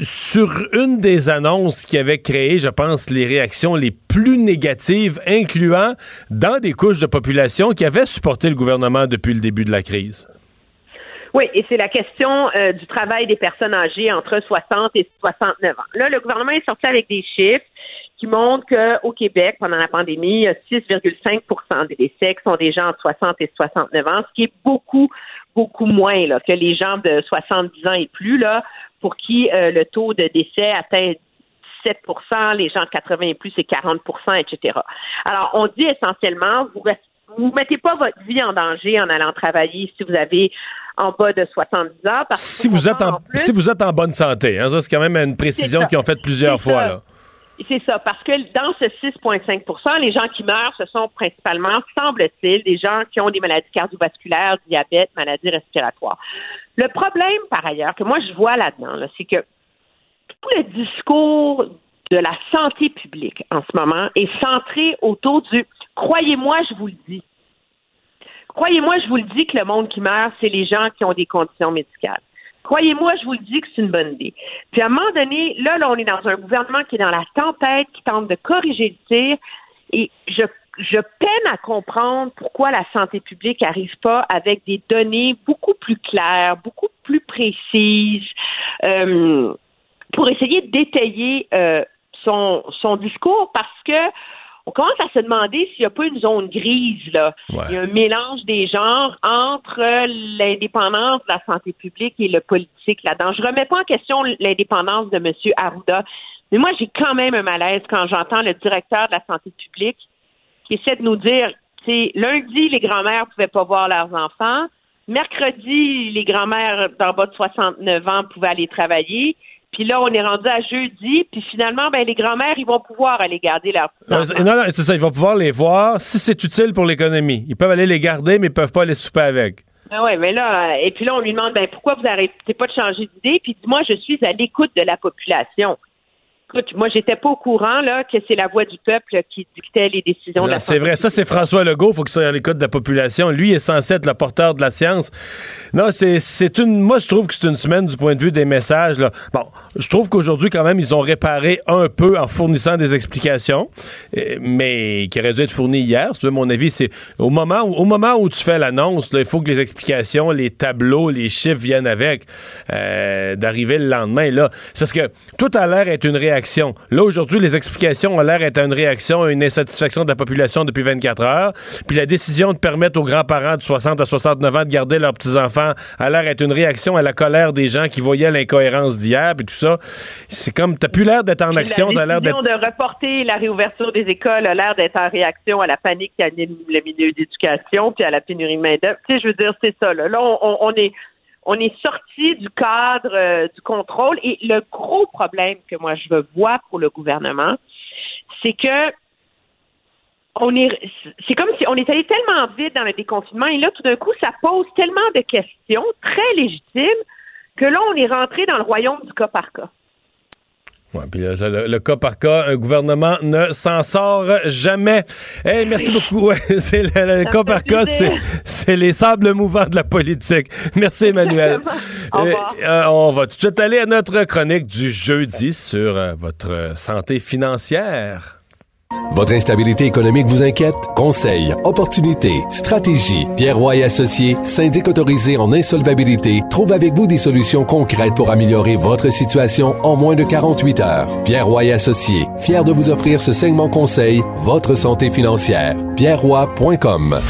sur une des annonces qui avait créé, je pense, les réactions les plus négatives, incluant dans des couches de population qui avaient supporté le gouvernement depuis le début de la crise. Oui, et c'est la question euh, du travail des personnes âgées entre 60 et 69 ans. Là, le gouvernement est sorti avec des chiffres qui montrent qu'au Québec, pendant la pandémie, il y a 6,5% des décès sont des gens entre 60 et 69 ans, ce qui est beaucoup, beaucoup moins là, que les gens de 70 ans et plus, là, pour qui euh, le taux de décès atteint 17% les gens de 80 et plus, c'est 40% etc. Alors, on dit essentiellement, vous restez vous mettez pas votre vie en danger en allant travailler si vous avez en bas de 70 ans. Parce Si vous êtes en, si vous êtes en bonne santé, hein, ça c'est quand même une précision qu'ils ont faite plusieurs fois. Là. C'est ça, parce que dans ce 6,5% les gens qui meurent, ce sont principalement, semble-t-il, des gens qui ont des maladies cardiovasculaires, diabète, maladies respiratoires. Le problème, par ailleurs, que moi je vois là-dedans, c'est que tout le discours de la santé publique en ce moment est centré autour du croyez-moi, je vous le dis. Croyez-moi, je vous le dis que le monde qui meurt, c'est les gens qui ont des conditions médicales. Croyez-moi, je vous le dis que c'est une bonne idée. Puis à un moment donné, là, là, on est dans un gouvernement qui est dans la tempête, qui tente de corriger le tir, et je, je peine à comprendre pourquoi la santé publique n'arrive pas avec des données beaucoup plus claires, beaucoup plus précises, euh, pour essayer d'étayer euh, son, son discours, parce que on commence à se demander s'il n'y a pas une zone grise, là. Il y a un mélange des genres entre l'indépendance de la santé publique et le politique là-dedans. Je remets pas en question l'indépendance de M. Arruda, mais moi, j'ai quand même un malaise quand j'entends le directeur de la santé publique qui essaie de nous dire, c'est lundi, les grands-mères ne pouvaient pas voir leurs enfants. Mercredi, les grands-mères d'en bas de 69 ans pouvaient aller travailler. Puis là, on est rendu à jeudi, puis finalement, ben, les grands-mères, ils vont pouvoir aller garder leurs euh, Non, non, c'est ça, ils vont pouvoir les voir si c'est utile pour l'économie. Ils peuvent aller les garder, mais ils peuvent pas les souper avec. Ah ouais, mais là, euh, et puis là, on lui demande, ben, pourquoi vous arrêtez pas de changer d'idée? Puis moi, je suis à l'écoute de la population écoute, moi, j'étais pas au courant là, que c'est la voix du peuple qui dictait les décisions de la C'est vrai, ça, c'est François Legault. Il faut qu'il soit à l'écoute de la population. Lui est censé être le porteur de la science. Non, c'est une. Moi, je trouve que c'est une semaine du point de vue des messages. Là. Bon, je trouve qu'aujourd'hui, quand même, ils ont réparé un peu en fournissant des explications, mais qui auraient dû être fournies hier. Si tu veux, mon avis, c'est au moment, où, au moment où tu fais l'annonce, il faut que les explications, les tableaux, les chiffres viennent avec. Euh, d'arriver le lendemain, là. C'est parce que tout a l'air être une réaction Là, aujourd'hui, les explications ont l'air d'être une réaction à une insatisfaction de la population depuis 24 heures. Puis la décision de permettre aux grands-parents de 60 à 69 ans de garder leurs petits-enfants a l'air d'être une réaction à la colère des gens qui voyaient l'incohérence d'hier, puis tout ça. C'est comme, t'as plus l'air d'être en action, t'as l'air d'être... de reporter la réouverture des écoles a l'air d'être en réaction à la panique qui anime le milieu d'éducation, puis à la pénurie de main-d'œuvre. Tu sais, je veux dire, c'est ça, là. Là, on est on est sorti du cadre euh, du contrôle. Et le gros problème que moi je voir pour le gouvernement, c'est que est, c'est comme si on est allé tellement vite dans le déconfinement et là, tout d'un coup, ça pose tellement de questions très légitimes que là, on est rentré dans le royaume du cas par cas. Ouais, puis le, cas par cas, un gouvernement ne s'en sort jamais. Hey, merci beaucoup. c'est le, cas par cas, c'est les sables mouvants de la politique. Merci Emmanuel. Euh, on va tout de suite aller à notre chronique du jeudi sur euh, votre santé financière. Votre instabilité économique vous inquiète? Conseils, opportunités, stratégies. Pierre Roy Associés, syndic autorisé en insolvabilité, trouve avec vous des solutions concrètes pour améliorer votre situation en moins de 48 heures. Pierre Roy Associés, fier de vous offrir ce segment conseil, votre santé financière. pierreroy.com.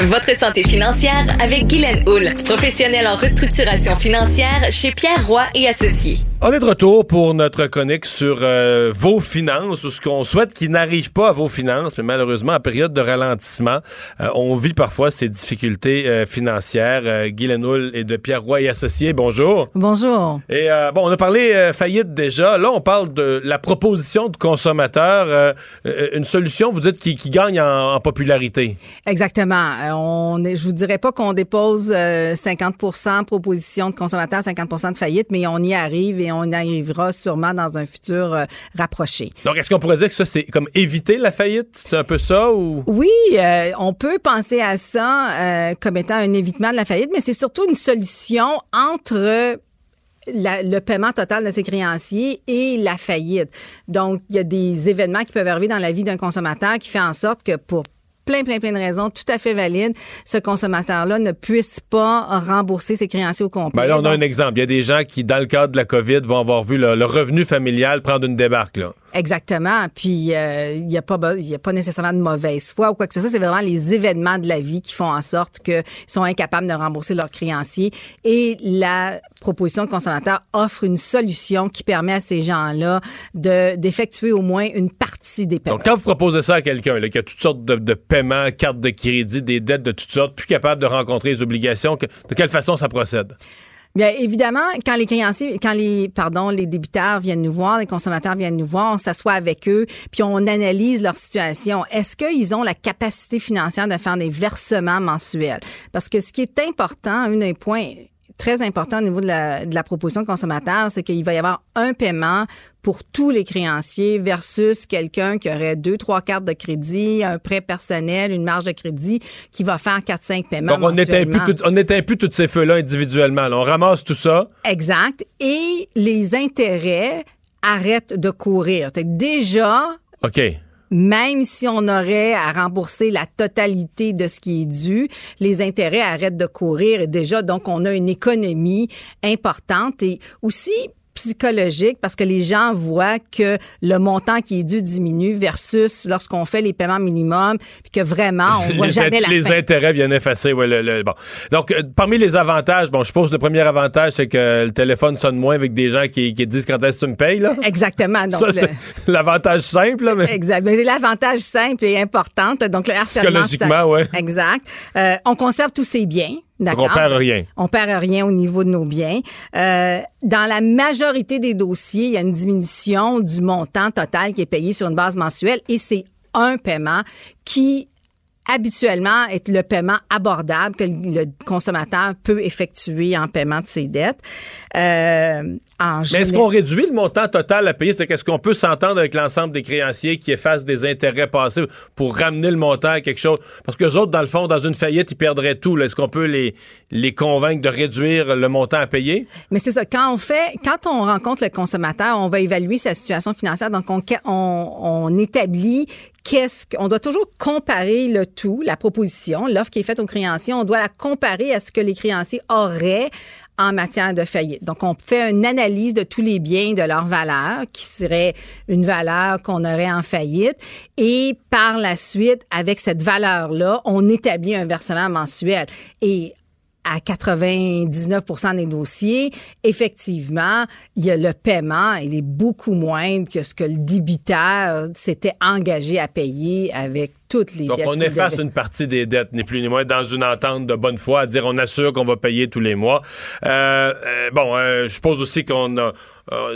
Votre santé financière avec Guylaine Houle, professionnelle en restructuration financière chez Pierre Roy et Associés. On est de retour pour notre chronique sur euh, vos finances, ou ce qu'on souhaite qui n'arrive pas à vos finances, mais malheureusement, en période de ralentissement, euh, on vit parfois ces difficultés euh, financières. Euh, Guy Lenoul et de Pierre Roy et Associés, bonjour. Bonjour. Et bon, on a parlé faillite déjà. Là, on parle de la proposition de consommateur, une solution, vous dites, qui, qui gagne en, en, popularité. Exactement. On est, je vous dirais pas qu'on dépose 50% proposition de consommateur, 50 de faillite, mais on y arrive et on arrivera sûrement dans un futur euh, rapproché. Donc, est-ce qu'on pourrait dire que ça, c'est comme éviter la faillite? C'est un peu ça ou? Oui, euh, on peut penser à ça euh, comme étant un évitement de la faillite, mais c'est surtout une solution entre le paiement total de ses créanciers et la faillite. Donc, il y a des événements qui peuvent arriver dans la vie d'un consommateur qui fait en sorte que pour plein, plein, plein de raisons tout à fait valides, ce consommateur-là ne puisse pas rembourser ses créanciers au complet. Ben là, on a un exemple. Il y a des gens qui, dans le cadre de la COVID, vont avoir vu le, revenu familial prendre une débarque. Là. Exactement. Puis euh, il n'y a, pas, a pas nécessairement de mauvaise foi ou quoi que ce soit. C'est vraiment les événements de la vie qui font en sorte qu'ils sont incapables de rembourser leurs créanciers. Et la proposition de consommateur offre une solution qui permet à ces gens-là d'effectuer au moins une partie des paiements. Donc, quand vous proposez ça à quelqu'un qui a toutes sortes de, de paiements, cartes de crédit, des dettes de toutes sortes, plus capable de rencontrer les obligations, de quelle façon ça procède? Bien évidemment, quand les créanciers, quand les pardon, les débiteurs viennent nous voir, les consommateurs viennent nous voir, on s'assoit avec eux, puis on analyse leur situation. Est-ce qu'ils ont la capacité financière de faire des versements mensuels? Parce que ce qui est important, un des points très important au niveau de la, de la proposition de consommateur, c'est qu'il va y avoir un paiement pour tous les créanciers versus quelqu'un qui aurait deux, trois cartes de crédit, un prêt personnel, une marge de crédit qui va faire quatre, cinq paiements. Donc, on n'éteint plus, tout- on n'éteint plus tous ces feux-là individuellement. là. On ramasse tout ça. Exact. Et les intérêts arrêtent de courir. Déjà, OK. Même si on aurait à rembourser la totalité de ce qui est dû, les intérêts arrêtent de courir. Et déjà, donc, on a une économie importante. Et aussi psychologique parce que les gens voient que le montant qui est dû diminue versus lorsqu'on fait les paiements minimums puis que vraiment on voit jamais la les fin. intérêts viennent effacer. Ouais, le- le- bon. Donc, euh, parmi les avantages, bon, je suppose le premier avantage, c'est que le téléphone sonne moins avec des gens qui, qui disent quand est-ce que tu me payes. Là. Exactement. Donc, Ça, le- c'est l'avantage simple. là, mais... Exact. Mais l'avantage simple et important. Donc, le harcèlement. Psychologiquement, ça- ouais. Exact. Euh, on conserve tous ses biens. D'accord. On perd rien. On perd rien au niveau de nos biens. Euh, dans la majorité des dossiers, il y a une diminution du montant total qui est payé sur une base mensuelle et c'est un paiement qui habituellement est le paiement abordable que le consommateur peut effectuer en paiement de ses dettes. Euh, en Mais est-ce qu'on réduit le montant total à payer? C'est qu'est-ce qu'on peut s'entendre avec l'ensemble des créanciers qui effacent des intérêts passés pour ramener le montant à quelque chose? Parce que autres, dans le fond, dans une faillite, ils perdraient tout. Est-ce qu'on peut les, les convaincre de réduire le montant à payer? Mais c'est ça. Quand on fait, quand on rencontre le consommateur, on va évaluer sa situation financière. Donc, on, on, on établit qu'est-ce qu'on doit toujours comparer le tout, la proposition, l'offre qui est faite aux créanciers. On doit la comparer à ce que les créanciers auraient en matière de faillite. Donc, on fait une analyse de tous les biens, de leur valeur, qui serait une valeur qu'on aurait en faillite. Et par la suite, avec cette valeur-là, on établit un versement mensuel. Et à 99% des dossiers, effectivement, il y a le paiement, il est beaucoup moindre que ce que le débiteur s'était engagé à payer avec toutes les Donc, dettes on efface une partie des dettes, ni plus ni moins, dans une entente de bonne foi, à dire on assure qu'on va payer tous les mois. Euh, euh, bon, euh, je suppose aussi qu'on a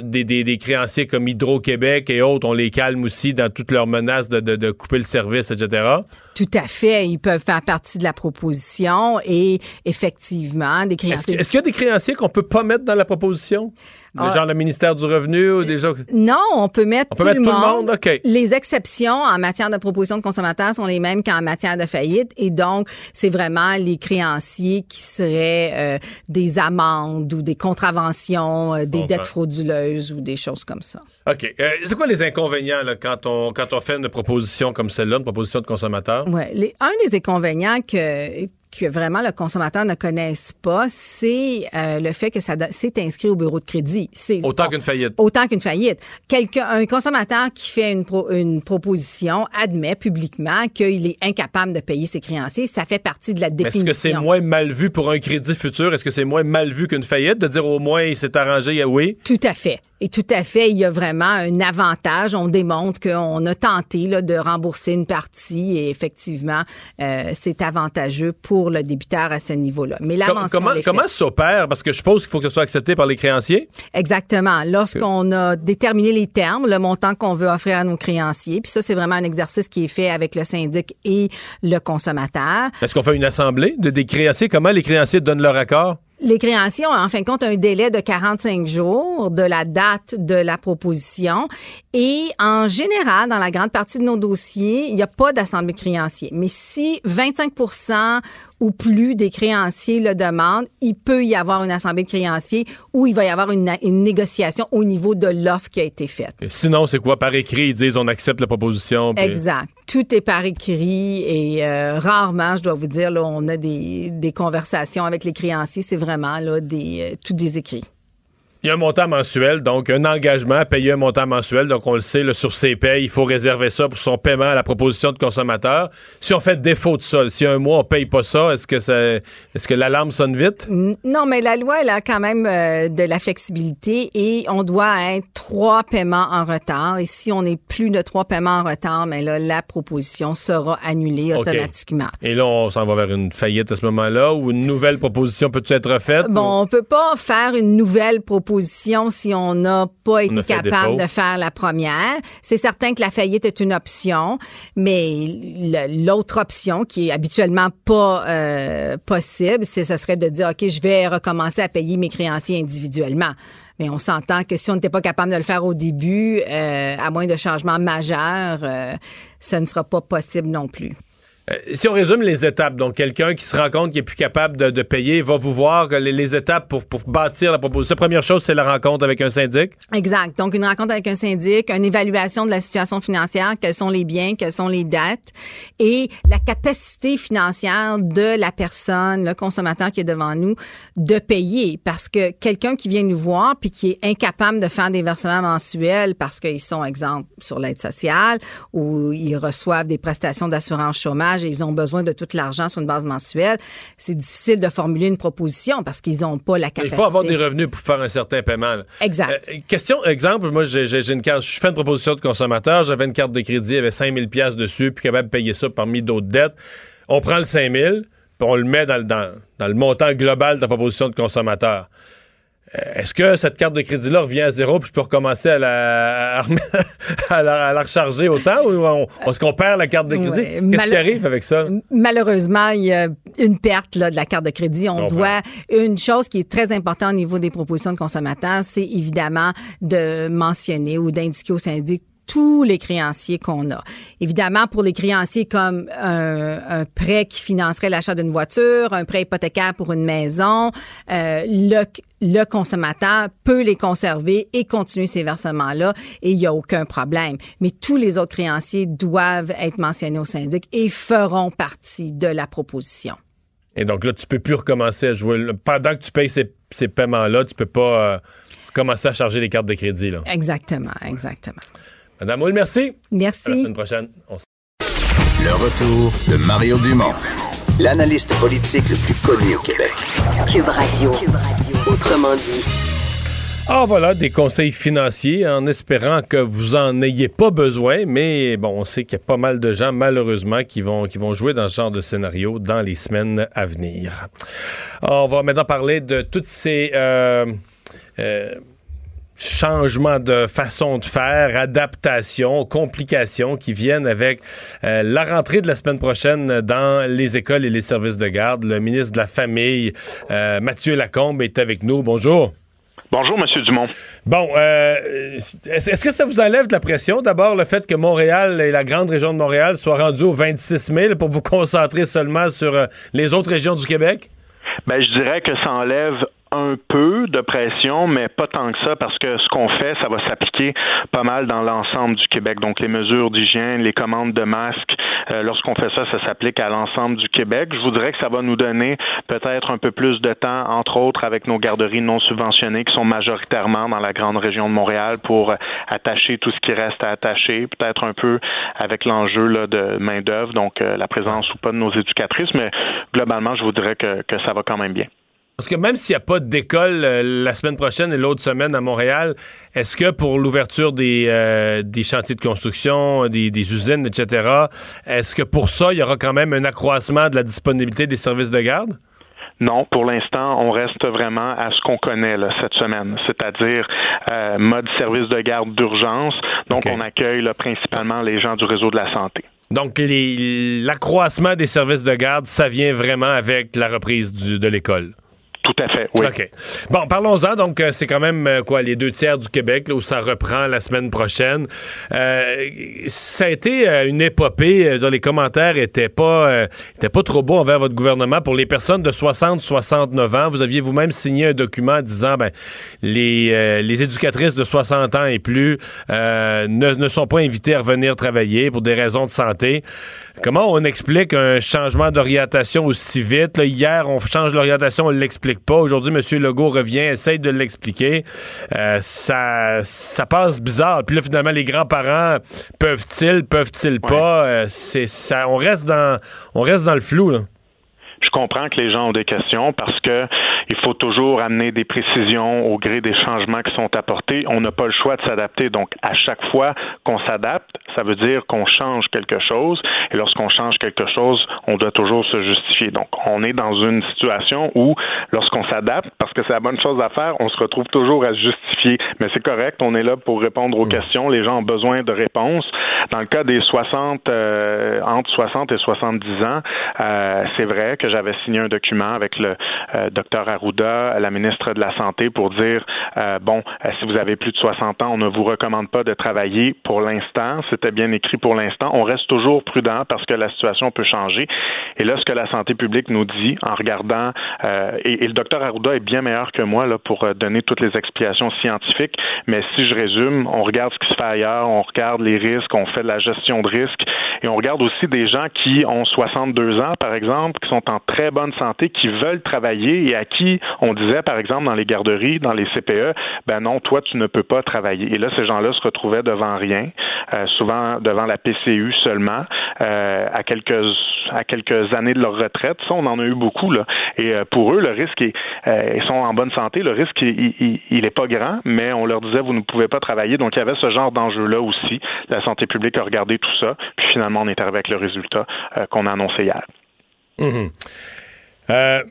des, des, des créanciers comme Hydro-Québec et autres, on les calme aussi dans toutes leurs menaces de, de, de couper le service, etc. Tout à fait, ils peuvent faire partie de la proposition et effectivement, des Est-ce créanciers. est-ce qu'il y a des créanciers qu'on peut pas mettre dans la proposition? Ah. Genre le ministère du Revenu ou des gens... Non, on peut mettre, On peut tout, mettre le tout le monde. monde, OK. Les exceptions en matière de proposition de consommateurs sont les mêmes qu'en matière de faillite et donc c'est vraiment les créanciers qui seraient euh, des amendes ou des contraventions, euh, des Bon, dettes ben. frauduleuses ou des choses comme ça. OK. Euh, c'est quoi les inconvénients là, quand, on, quand on fait une proposition comme celle-là, une proposition de consommateur? Les- un des inconvénients que que vraiment le consommateur ne connaisse pas, c'est euh, le fait que ça c'est inscrit au bureau de crédit. C'est Autant qu'une faillite. Autant qu'une faillite. Quelqu'un, un consommateur qui fait une, pro- une proposition admet publiquement qu'il est incapable de payer ses créanciers. Ça fait partie de la définition. Est-ce que c'est moins mal vu pour un crédit futur? Est-ce que c'est moins mal vu qu'une faillite de dire au moins il s'est arrangé, oui? Tout à fait. Et tout à fait, il y a vraiment un avantage. On démontre qu'on a tenté là, de rembourser une partie et effectivement, euh, c'est avantageux pour le débiteur à ce niveau-là. Mais la Com- comment, comment s'opère? Parce que je suppose qu'il faut que ce soit accepté par les créanciers. Exactement. Lorsqu'on a déterminé les termes, le montant qu'on veut offrir à nos créanciers, puis ça, c'est vraiment un exercice qui est fait avec le syndic et le consommateur. Est-ce qu'on fait une assemblée de, des créanciers? Comment les créanciers donnent leur accord? Les créanciers ont en fin de compte un délai de 45 jours de la date de la proposition et en général, dans la grande partie de nos dossiers, il n'y a pas d'assemblée de créanciers. Mais si 25% ou plus des créanciers le demandent, il peut y avoir une assemblée de créanciers où il va y avoir une, une négociation au niveau de l'offre qui a été faite. Sinon, c'est quoi? Par écrit, ils disent on accepte la proposition. puis- Exact. Tout est par écrit et euh, rarement, je dois vous dire, là, on a des, des conversations avec les créanciers. C'est vraiment là, des, euh, tout des écrits. Il y a un montant mensuel, donc un engagement à payer un montant mensuel. Donc, on le sait, sur ses payes, il faut réserver ça pour son paiement à la proposition de consommateur. Si on fait défaut de ça, si un mois on paye pas ça, est-ce que ça, est-ce que l'alarme sonne vite? Non, mais la loi, elle a quand même euh, de la flexibilité et on doit être trois paiements en retard. Et si on est plus de trois paiements en retard, mais là, la proposition sera annulée automatiquement. Et là, on s'en va vers une faillite à ce moment-là ou une nouvelle proposition peut-tu être faite? Bon, on peut pas faire une nouvelle proposition si on n'a pas été capable de faire la première. C'est certain que la faillite est une option, mais l'autre option qui est habituellement pas euh, possible, c'est ce serait de dire ok, je vais recommencer à payer mes créanciers individuellement. Mais on s'entend que si on n'était pas capable de le faire au début, euh, à moins de changements majeurs, euh, ça ne sera pas possible non plus. Euh, si on résume les étapes, donc quelqu'un qui se rend compte qu'il est plus capable de, payer va vous voir que les, étapes pour, pour bâtir la proposition. Première chose, c'est la rencontre avec un syndic. Exact. Donc, une rencontre avec un syndic, une évaluation de la situation financière, quels sont les biens, quelles sont les dettes et la capacité financière de la personne, le consommateur qui est devant nous, de payer. Parce que quelqu'un qui vient nous voir puis qui est incapable de faire des versements mensuels parce qu'ils sont, exemple, sur l'aide sociale ou ils reçoivent des prestations d'assurance chômage et ils ont besoin de tout l'argent sur une base mensuelle, c'est difficile de formuler une proposition parce qu'ils n'ont pas la Il capacité. faut avoir des revenus pour faire un certain paiement. là. Exact. Euh, question, exemple, moi, j'ai j'ai- une carte, je fais une proposition de consommateur, j'avais une carte de crédit, il y avait 5000 pièces dessus, puis capable de payer ça parmi d'autres dettes. On prend le 5000, puis on le met dans, dans, dans le montant global de la proposition de consommateur. Euh, Est-ce que cette carte de crédit-là revient à zéro puis je peux recommencer à la, à, à la, à la recharger autant ou on- est-ce qu'on perd la carte de crédit? Ouais, Qu'est-ce qui arrive avec ça? Malheureusement, il y a une perte là, de la carte de crédit. On doit une chose qui est très importante au niveau des propositions de consommateurs, c'est évidemment de mentionner ou d'indiquer au syndic tous les créanciers qu'on a. Évidemment, pour les créanciers comme un, un prêt qui financerait l'achat d'une voiture, un prêt hypothécaire pour une maison, euh, le, le consommateur peut les conserver et continuer ces versements-là et il n'y a aucun problème. Mais tous les autres créanciers doivent être mentionnés au syndic et feront partie de la proposition. Et donc là, tu peux plus recommencer à jouer. Pendant que tu payes ces, ces paiements-là, tu peux pas euh, recommencer à charger les cartes de crédit. Là. Exactement, exactement. Madame Moule, merci. Merci. À la semaine prochaine. On s- Le retour de Mario Dumont, l'analyste politique le plus connu au Québec. Cube Radio. Autrement dit. Ah voilà, des conseils financiers en espérant que vous en ayez pas besoin, mais bon, on sait qu'il y a pas mal de gens malheureusement qui vont qui vont jouer dans ce genre de scénario dans les semaines à venir. On va maintenant parler de toutes ces euh, euh, changements de façon de faire, adaptations, complications qui viennent avec euh, la rentrée de la semaine prochaine dans les écoles et les services de garde. Le ministre de la Famille, euh, Mathieu Lacombe, est avec nous. Bonjour. Bonjour, Monsieur Dumont. Bon, euh, est-ce que ça vous enlève de la pression, d'abord, le fait que Montréal et la grande région de Montréal soient rendus au 26 mai pour vous concentrer seulement sur les autres régions du Québec? Ben, je dirais que ça enlève un peu de pression, mais pas tant que ça, parce que ce qu'on fait, ça va s'appliquer pas mal dans l'ensemble du Québec. Donc, les mesures d'hygiène, les commandes de masques, euh, lorsqu'on fait ça, ça s'applique à l'ensemble du Québec. Je voudrais que ça va nous donner peut-être un peu plus de temps, entre autres avec nos garderies non subventionnées, qui sont majoritairement dans la grande région de Montréal, pour attacher tout ce qui reste à attacher, peut-être un peu avec l'enjeu là, de main-d'œuvre, donc euh, la présence ou pas de nos éducatrices, mais globalement, je voudrais que ça va quand même bien. Parce que même s'il n'y a pas d'école euh, la semaine prochaine et l'autre semaine à Montréal, est-ce que pour l'ouverture des, euh, des chantiers de construction, des, des usines, etc., est-ce que pour ça, il y aura quand même un accroissement de la disponibilité des services de garde? Non, pour l'instant, on reste vraiment à ce qu'on connaît là, cette semaine, c'est-à-dire euh, mode service de garde d'urgence. Donc, on accueille là, principalement les gens du réseau de la santé. Donc, l'accroissement des services de garde, ça vient vraiment avec la reprise du- de l'école? Tout à fait, oui. OK. Bon, parlons-en. Donc, euh, c'est quand même, euh, quoi, les deux tiers du Québec, là, où ça reprend la semaine prochaine. Euh, ça a été euh, une épopée. dont les commentaires étaient pas, pas trop beaux envers votre gouvernement. Pour les personnes de 60-69 ans, vous aviez vous-même signé un document disant, ben, les, euh, les éducatrices de 60 ans et plus ne, ne sont pas invitées à revenir travailler pour des raisons de santé. Comment on explique un changement d'orientation aussi vite? Là, hier, on change l'orientation, on l'explique l'explique pas. Aujourd'hui, M. Legault revient, essaye de l'expliquer. Euh, ça, ça passe bizarre. Puis là, finalement, les grands-parents peuvent-ils, peuvent-ils pas? Euh, c'est ça, on reste dans, on reste dans le flou. Là. Je comprends que les gens ont des questions parce que il faut toujours amener des précisions au gré des changements qui sont apportés. On n'a pas le choix de s'adapter. Donc, à chaque fois qu'on s'adapte, ça veut dire qu'on change quelque chose. Et lorsqu'on change quelque chose, on doit toujours se justifier. Donc, on est dans une situation où, lorsqu'on s'adapte, parce que c'est la bonne chose à faire, on se retrouve toujours à se justifier. Mais c'est correct, on est là pour répondre aux questions. Les gens ont besoin de réponses. Dans le cas des 60, euh, entre 60 et 70 ans, euh, c'est vrai que j'avais signé un document avec le euh, docteur Arruda, la ministre de la Santé, pour dire euh, bon, euh, si vous avez plus de 60 ans, on ne vous recommande pas de travailler pour l'instant. C'était bien écrit pour l'instant. On reste toujours prudent parce que la situation peut changer. Et là, ce que la santé publique nous dit en regardant, et, le docteur Arruda est bien meilleur que moi là, pour donner toutes les explications scientifiques, mais si je résume, on regarde ce qui se fait ailleurs, on regarde les risques, on fait de la gestion de risques et on regarde aussi des gens qui ont 62 ans, par exemple, qui sont en très bonne santé, qui veulent travailler et à qui on disait, par exemple, dans les garderies, dans les CPE, ben non, toi, tu ne peux pas travailler. Et là, ces gens-là se retrouvaient devant rien, euh, souvent devant la PCU seulement, euh, à quelques à quelques années de leur retraite. Ça, on en a eu beaucoup là. Et euh, pour eux, le risque est, ils sont en bonne santé, le risque il, il, est pas grand, mais on leur disait vous ne pouvez pas travailler. Donc il y avait ce genre d'enjeu-là aussi. La santé publique a regardé tout ça, puis finalement on est arrivé avec le résultat qu'on a annoncé hier. Mhm. Euh,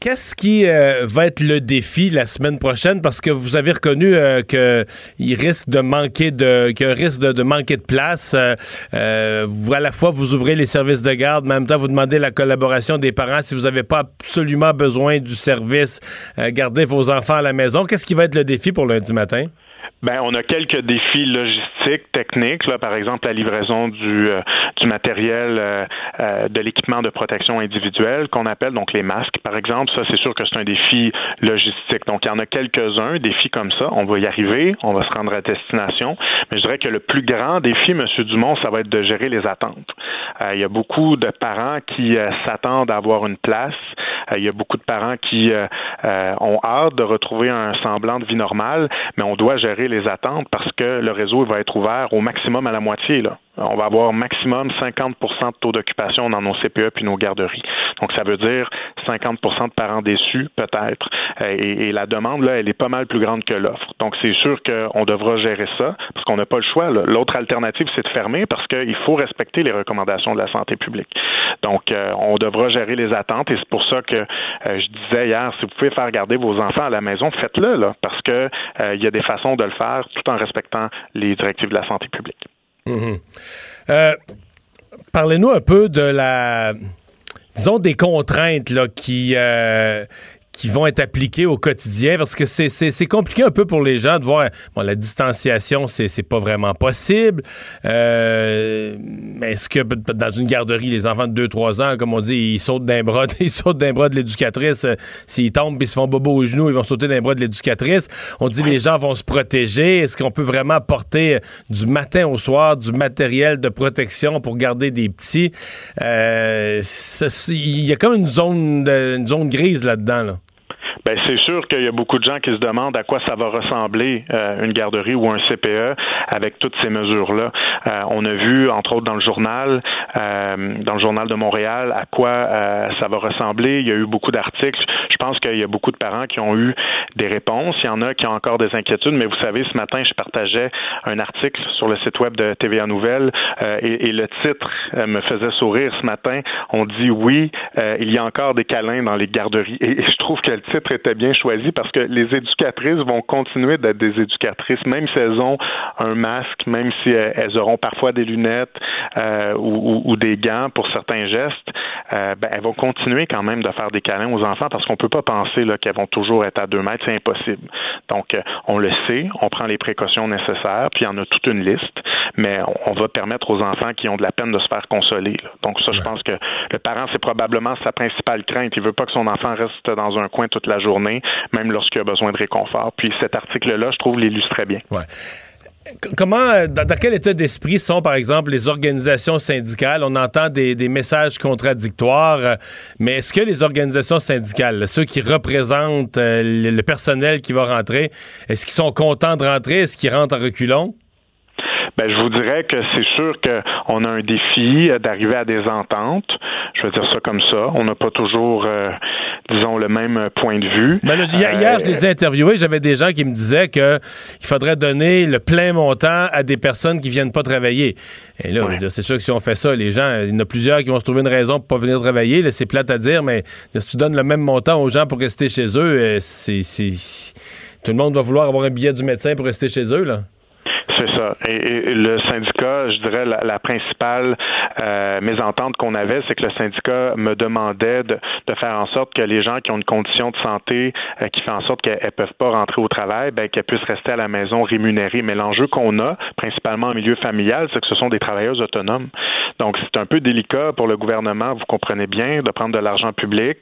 qu'est-ce qui euh, va être le défi la semaine prochaine? Parce que vous avez reconnu euh, qu'il risque de manquer de, qu'il risque de, manquer de place. à la fois, vous ouvrez les services de garde, mais en même temps, vous demandez la collaboration des parents. Si vous n'avez pas absolument besoin du service, gardez vos enfants à la maison. Qu'est-ce qui va être le défi pour lundi matin? Ben, on a quelques défis logistiques, techniques, là, par exemple la livraison du, euh, du matériel euh, euh, de l'équipement de protection individuelle qu'on appelle donc les masques, par exemple. Ça, c'est sûr que c'est un défi logistique. Donc, il y en a quelques-uns, défis comme ça. On va y arriver, on va se rendre à destination. Mais je dirais que le plus grand défi, M. Dumont, ça va être de gérer les attentes. il y a beaucoup de parents qui s'attendent à avoir une place. il y a beaucoup de parents qui ont hâte de retrouver un semblant de vie normale, mais on doit gérer attentes parce que le réseau va être ouvert au maximum à la moitié. On va avoir maximum 50% de taux d'occupation dans nos CPE puis nos garderies. Donc, ça veut dire 50% de parents déçus, peut-être. Et, la demande, là, elle est pas mal plus grande que l'offre. Donc, c'est sûr qu'on devra gérer ça parce qu'on n'a pas le choix. L'autre alternative, c'est de fermer parce qu'il faut respecter les recommandations de la santé publique. Donc, euh, on devra gérer les attentes et c'est pour ça que euh, je disais hier, si vous pouvez faire garder vos enfants à la maison, faites-le, là, parce que euh, il y a des façons de le faire tout en respectant les directives de la santé publique. Mhm. Euh, parlez-nous un peu de la disons des contraintes qui, euh, qui vont être appliqués au quotidien parce que c'est compliqué un peu pour les gens de voir bon la distanciation c'est pas vraiment possible. Euh, est-ce que dans une garderie les enfants de 2 3 ans comme on dit ils sautent d'un bras ils sautent d'un bras de l'éducatrice euh, s'ils tombent ils se font bobo aux genoux ils vont sauter d'un bras de l'éducatrice. On dit les gens vont se protéger. Est-ce qu'on peut vraiment porter euh, du matin au soir du matériel de protection pour garder des petits? Il y a comme une zone une zone grise là-dedans là. Ben, c'est sûr qu'il y a beaucoup de gens qui se demandent à quoi ça va ressembler euh, une garderie ou un CPE avec toutes ces mesures-là. Euh, on a vu, entre autres, dans le journal, euh, dans le journal de Montréal, à quoi ça va ressembler. Il y a eu beaucoup d'articles. Je pense qu'il y a beaucoup de parents qui ont eu des réponses. Il y en a qui ont encore des inquiétudes, mais vous savez, ce matin, je partageais un article sur le site web de TVA Nouvelles et, et, le titre me faisait sourire ce matin. On dit oui, il y a encore des câlins dans les garderies. Et je trouve que le titre était bien choisi parce que les éducatrices vont continuer d'être des éducatrices, même si elles ont un masque, même si elles auront parfois des lunettes euh, ou, des gants pour certains gestes, euh, ben, elles vont continuer quand même de faire des câlins aux enfants parce qu'on peut pas penser qu'elles vont toujours être à deux mètres, c'est impossible. Donc, euh, on le sait, on prend les précautions nécessaires, puis il y en a toute une liste, mais on, va permettre aux enfants qui ont de la peine de se faire consoler. Donc, ça, je pense que le parent, c'est probablement sa principale crainte. Il veut pas que son enfant reste dans un coin toute la journée, même lorsqu'il a besoin de réconfort. Puis cet article-là, je trouve, l'illustre très bien. Ouais. comment, euh, dans, quel état d'esprit sont, par exemple, les organisations syndicales? On entend des, messages contradictoires, euh, mais est-ce que les organisations syndicales, ceux qui représentent euh, le, personnel qui va rentrer, est-ce qu'ils sont contents de rentrer? Est-ce qu'ils rentrent en reculons? Ben, je vous dirais que c'est sûr qu'on a un défi d'arriver à des ententes. Je veux dire ça comme ça. On n'a pas toujours, euh, disons, le même point de vue. Ben hier, je les ai interviewés. J'avais des gens qui me disaient qu'il faudrait donner le plein montant à des personnes qui viennent pas travailler. Et là, c'est sûr que si on fait ça, les gens, il y en a plusieurs qui vont se trouver une raison pour pas venir travailler. C'est plate à dire, mais si tu donnes le même montant aux gens pour rester chez eux, euh, c'est tout le monde va vouloir avoir un billet du médecin pour rester chez eux, là. Et, le syndicat, je dirais, la, principale euh, mésentente qu'on avait, c'est que le syndicat me demandait de, faire en sorte que les gens qui ont une condition de santé euh, qui fait en sorte qu'elles ne peuvent pas rentrer au travail, ben, qu'elles puissent rester à la maison rémunérées. Mais l'enjeu qu'on a, principalement en milieu familial, c'est que ce sont des travailleurs autonomes. Donc, c'est un peu délicat pour le gouvernement, vous comprenez bien, de prendre de l'argent public,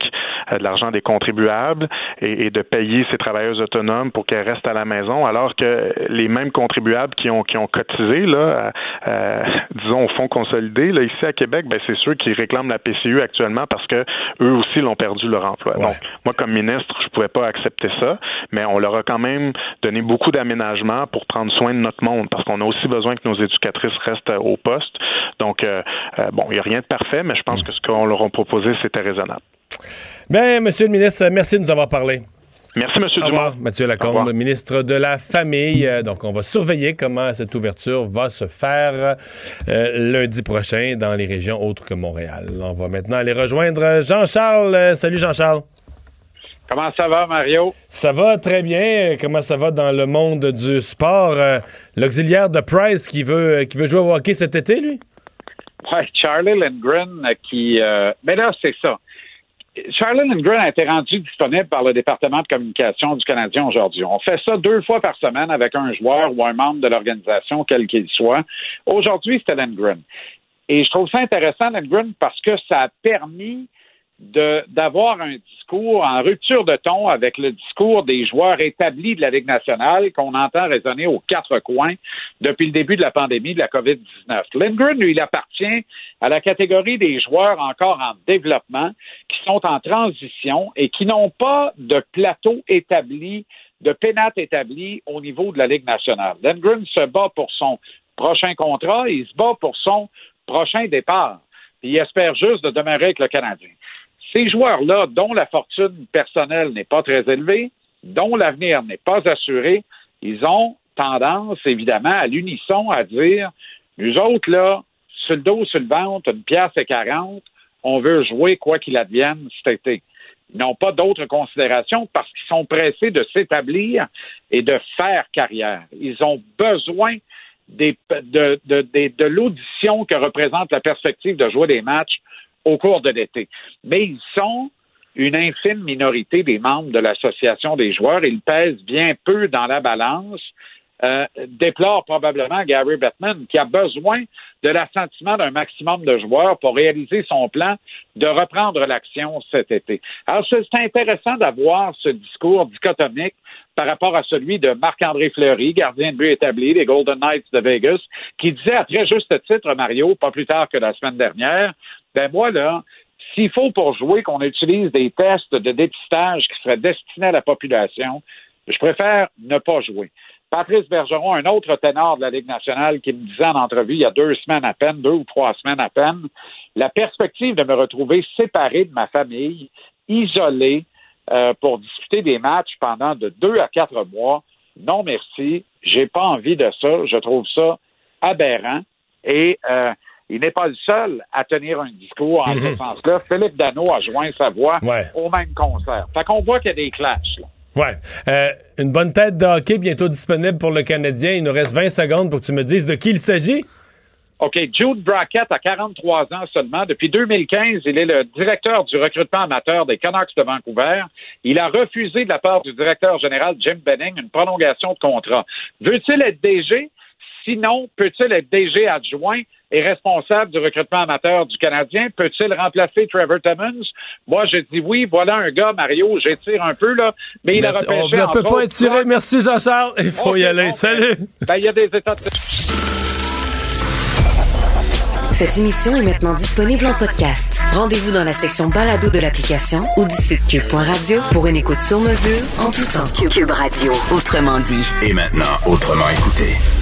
euh, de l'argent des contribuables et, de payer ces travailleurs autonomes pour qu'elles restent à la maison, alors que les mêmes contribuables qui ont, qui ont cotisé, là, disons, au fonds consolidé, là, ici à Québec, ben, c'est ceux qui réclament la PCU actuellement parce que eux aussi l'ont perdu leur emploi. Donc, moi, comme ministre, je pouvais pas accepter ça, mais on leur a quand même donné beaucoup d'aménagements pour prendre soin de notre monde parce qu'on a aussi besoin que nos éducatrices restent au poste. Donc, euh, euh, bon, il n'y a rien de parfait, mais je pense que ce qu'on leur a proposé, c'était raisonnable. Bien, Monsieur le ministre, merci de nous avoir parlé. Merci, M. Dumont. Mathieu Lacombe, ministre de la Famille. Euh, donc, on va surveiller comment cette ouverture va se faire euh, lundi prochain dans les régions autres que Montréal. On va maintenant aller rejoindre Jean-Charles. Euh, salut, Jean-Charles. Comment ça va, Mario? Ça va très bien. Comment ça va dans le monde du sport? L'auxiliaire de Price qui veut, qui veut jouer au hockey cet été, lui? Oui, Charlie Lindgren qui... mais là, c'est ça. Charlotte Lindgren a été rendu disponible par le département de communication du Canadien aujourd'hui. On fait ça deux fois par semaine avec un joueur ou un membre de l'organisation, quel qu'il soit. Aujourd'hui, c'était Lindgren. Et je trouve ça intéressant, Lindgren, parce que ça a permis d'avoir un discours en rupture de ton avec le discours des joueurs établis de la Ligue nationale qu'on entend résonner aux quatre coins depuis le début de la pandémie de la COVID-19. Lindgren, lui, il appartient à la catégorie des joueurs encore en développement, qui sont en transition et qui n'ont pas de plateau établi, de pénate établi au niveau de la Ligue nationale. Lindgren se bat pour son prochain contrat, il se bat pour son prochain départ. Il espère juste de demeurer avec le Canadien. Ces joueurs-là, dont la fortune personnelle n'est pas très élevée, dont l'avenir n'est pas assuré, ils ont tendance, évidemment, à l'unisson à dire nous autres, là, sur le dos, sur le ventre, une pièce et quarante, on veut jouer quoi qu'il advienne cet été. Ils n'ont pas d'autres considérations parce qu'ils sont pressés de s'établir et de faire carrière. Ils ont besoin de, de l'audition que représente la perspective de jouer des matchs au cours de l'été. Mais ils sont une infime minorité des membres de l'association des joueurs. Ils pèsent bien peu dans la balance. Euh, déplore probablement Gary Bettman, qui a besoin de l'assentiment d'un maximum de joueurs pour réaliser son plan de reprendre l'action cet été. Alors, c'est intéressant d'avoir ce discours dichotomique par rapport à celui de Marc-André Fleury, gardien de but établi des Golden Knights de Vegas, qui disait à très juste titre, Mario, pas plus tard que la semaine dernière, ben moi, là, s'il faut pour jouer qu'on utilise des tests de dépistage qui seraient destinés à la population, je préfère ne pas jouer. Patrice Bergeron, un autre ténor de la Ligue nationale, qui me disait en entrevue il y a deux semaines à peine, deux ou trois semaines à peine, la perspective de me retrouver séparé de ma famille, isolé, euh, pour discuter des matchs pendant de deux à quatre mois, non merci, j'ai pas envie de ça, je trouve ça aberrant. Et euh, il n'est pas le seul à tenir un discours en ce mhm. sens-là. Philippe Dano a joint sa voix au même concert. Fait qu'on voit qu'il y a des clashs. Là. Ouais. Euh, une bonne tête de hockey bientôt disponible pour le Canadien. Il nous reste 20 secondes pour que tu me dises de qui il s'agit. OK, Jude Brackett a 43 ans seulement. Depuis 2015, il est le directeur du recrutement amateur des Canucks de Vancouver. Il a refusé de la part du directeur général Jim Benning une prolongation de contrat. Veut-il être DG? Sinon, peut-il être DG adjoint? Et responsable du recrutement amateur du Canadien? Peut-il remplacer Trevor Timmons? Moi, je dis oui. Voilà un gars, Mario, j'étire un peu, là. Mais il a repêché, On ne peut pas étirer. Merci, Jean-Charles. Il faut y aller. bon, Salut. Ben, il y a des états de... Cette émission est maintenant disponible en podcast. Rendez-vous dans la section balado de l'application ou du site cube.radio pour une écoute sur mesure en tout temps. Cube Radio, autrement dit. Et maintenant, autrement écouté.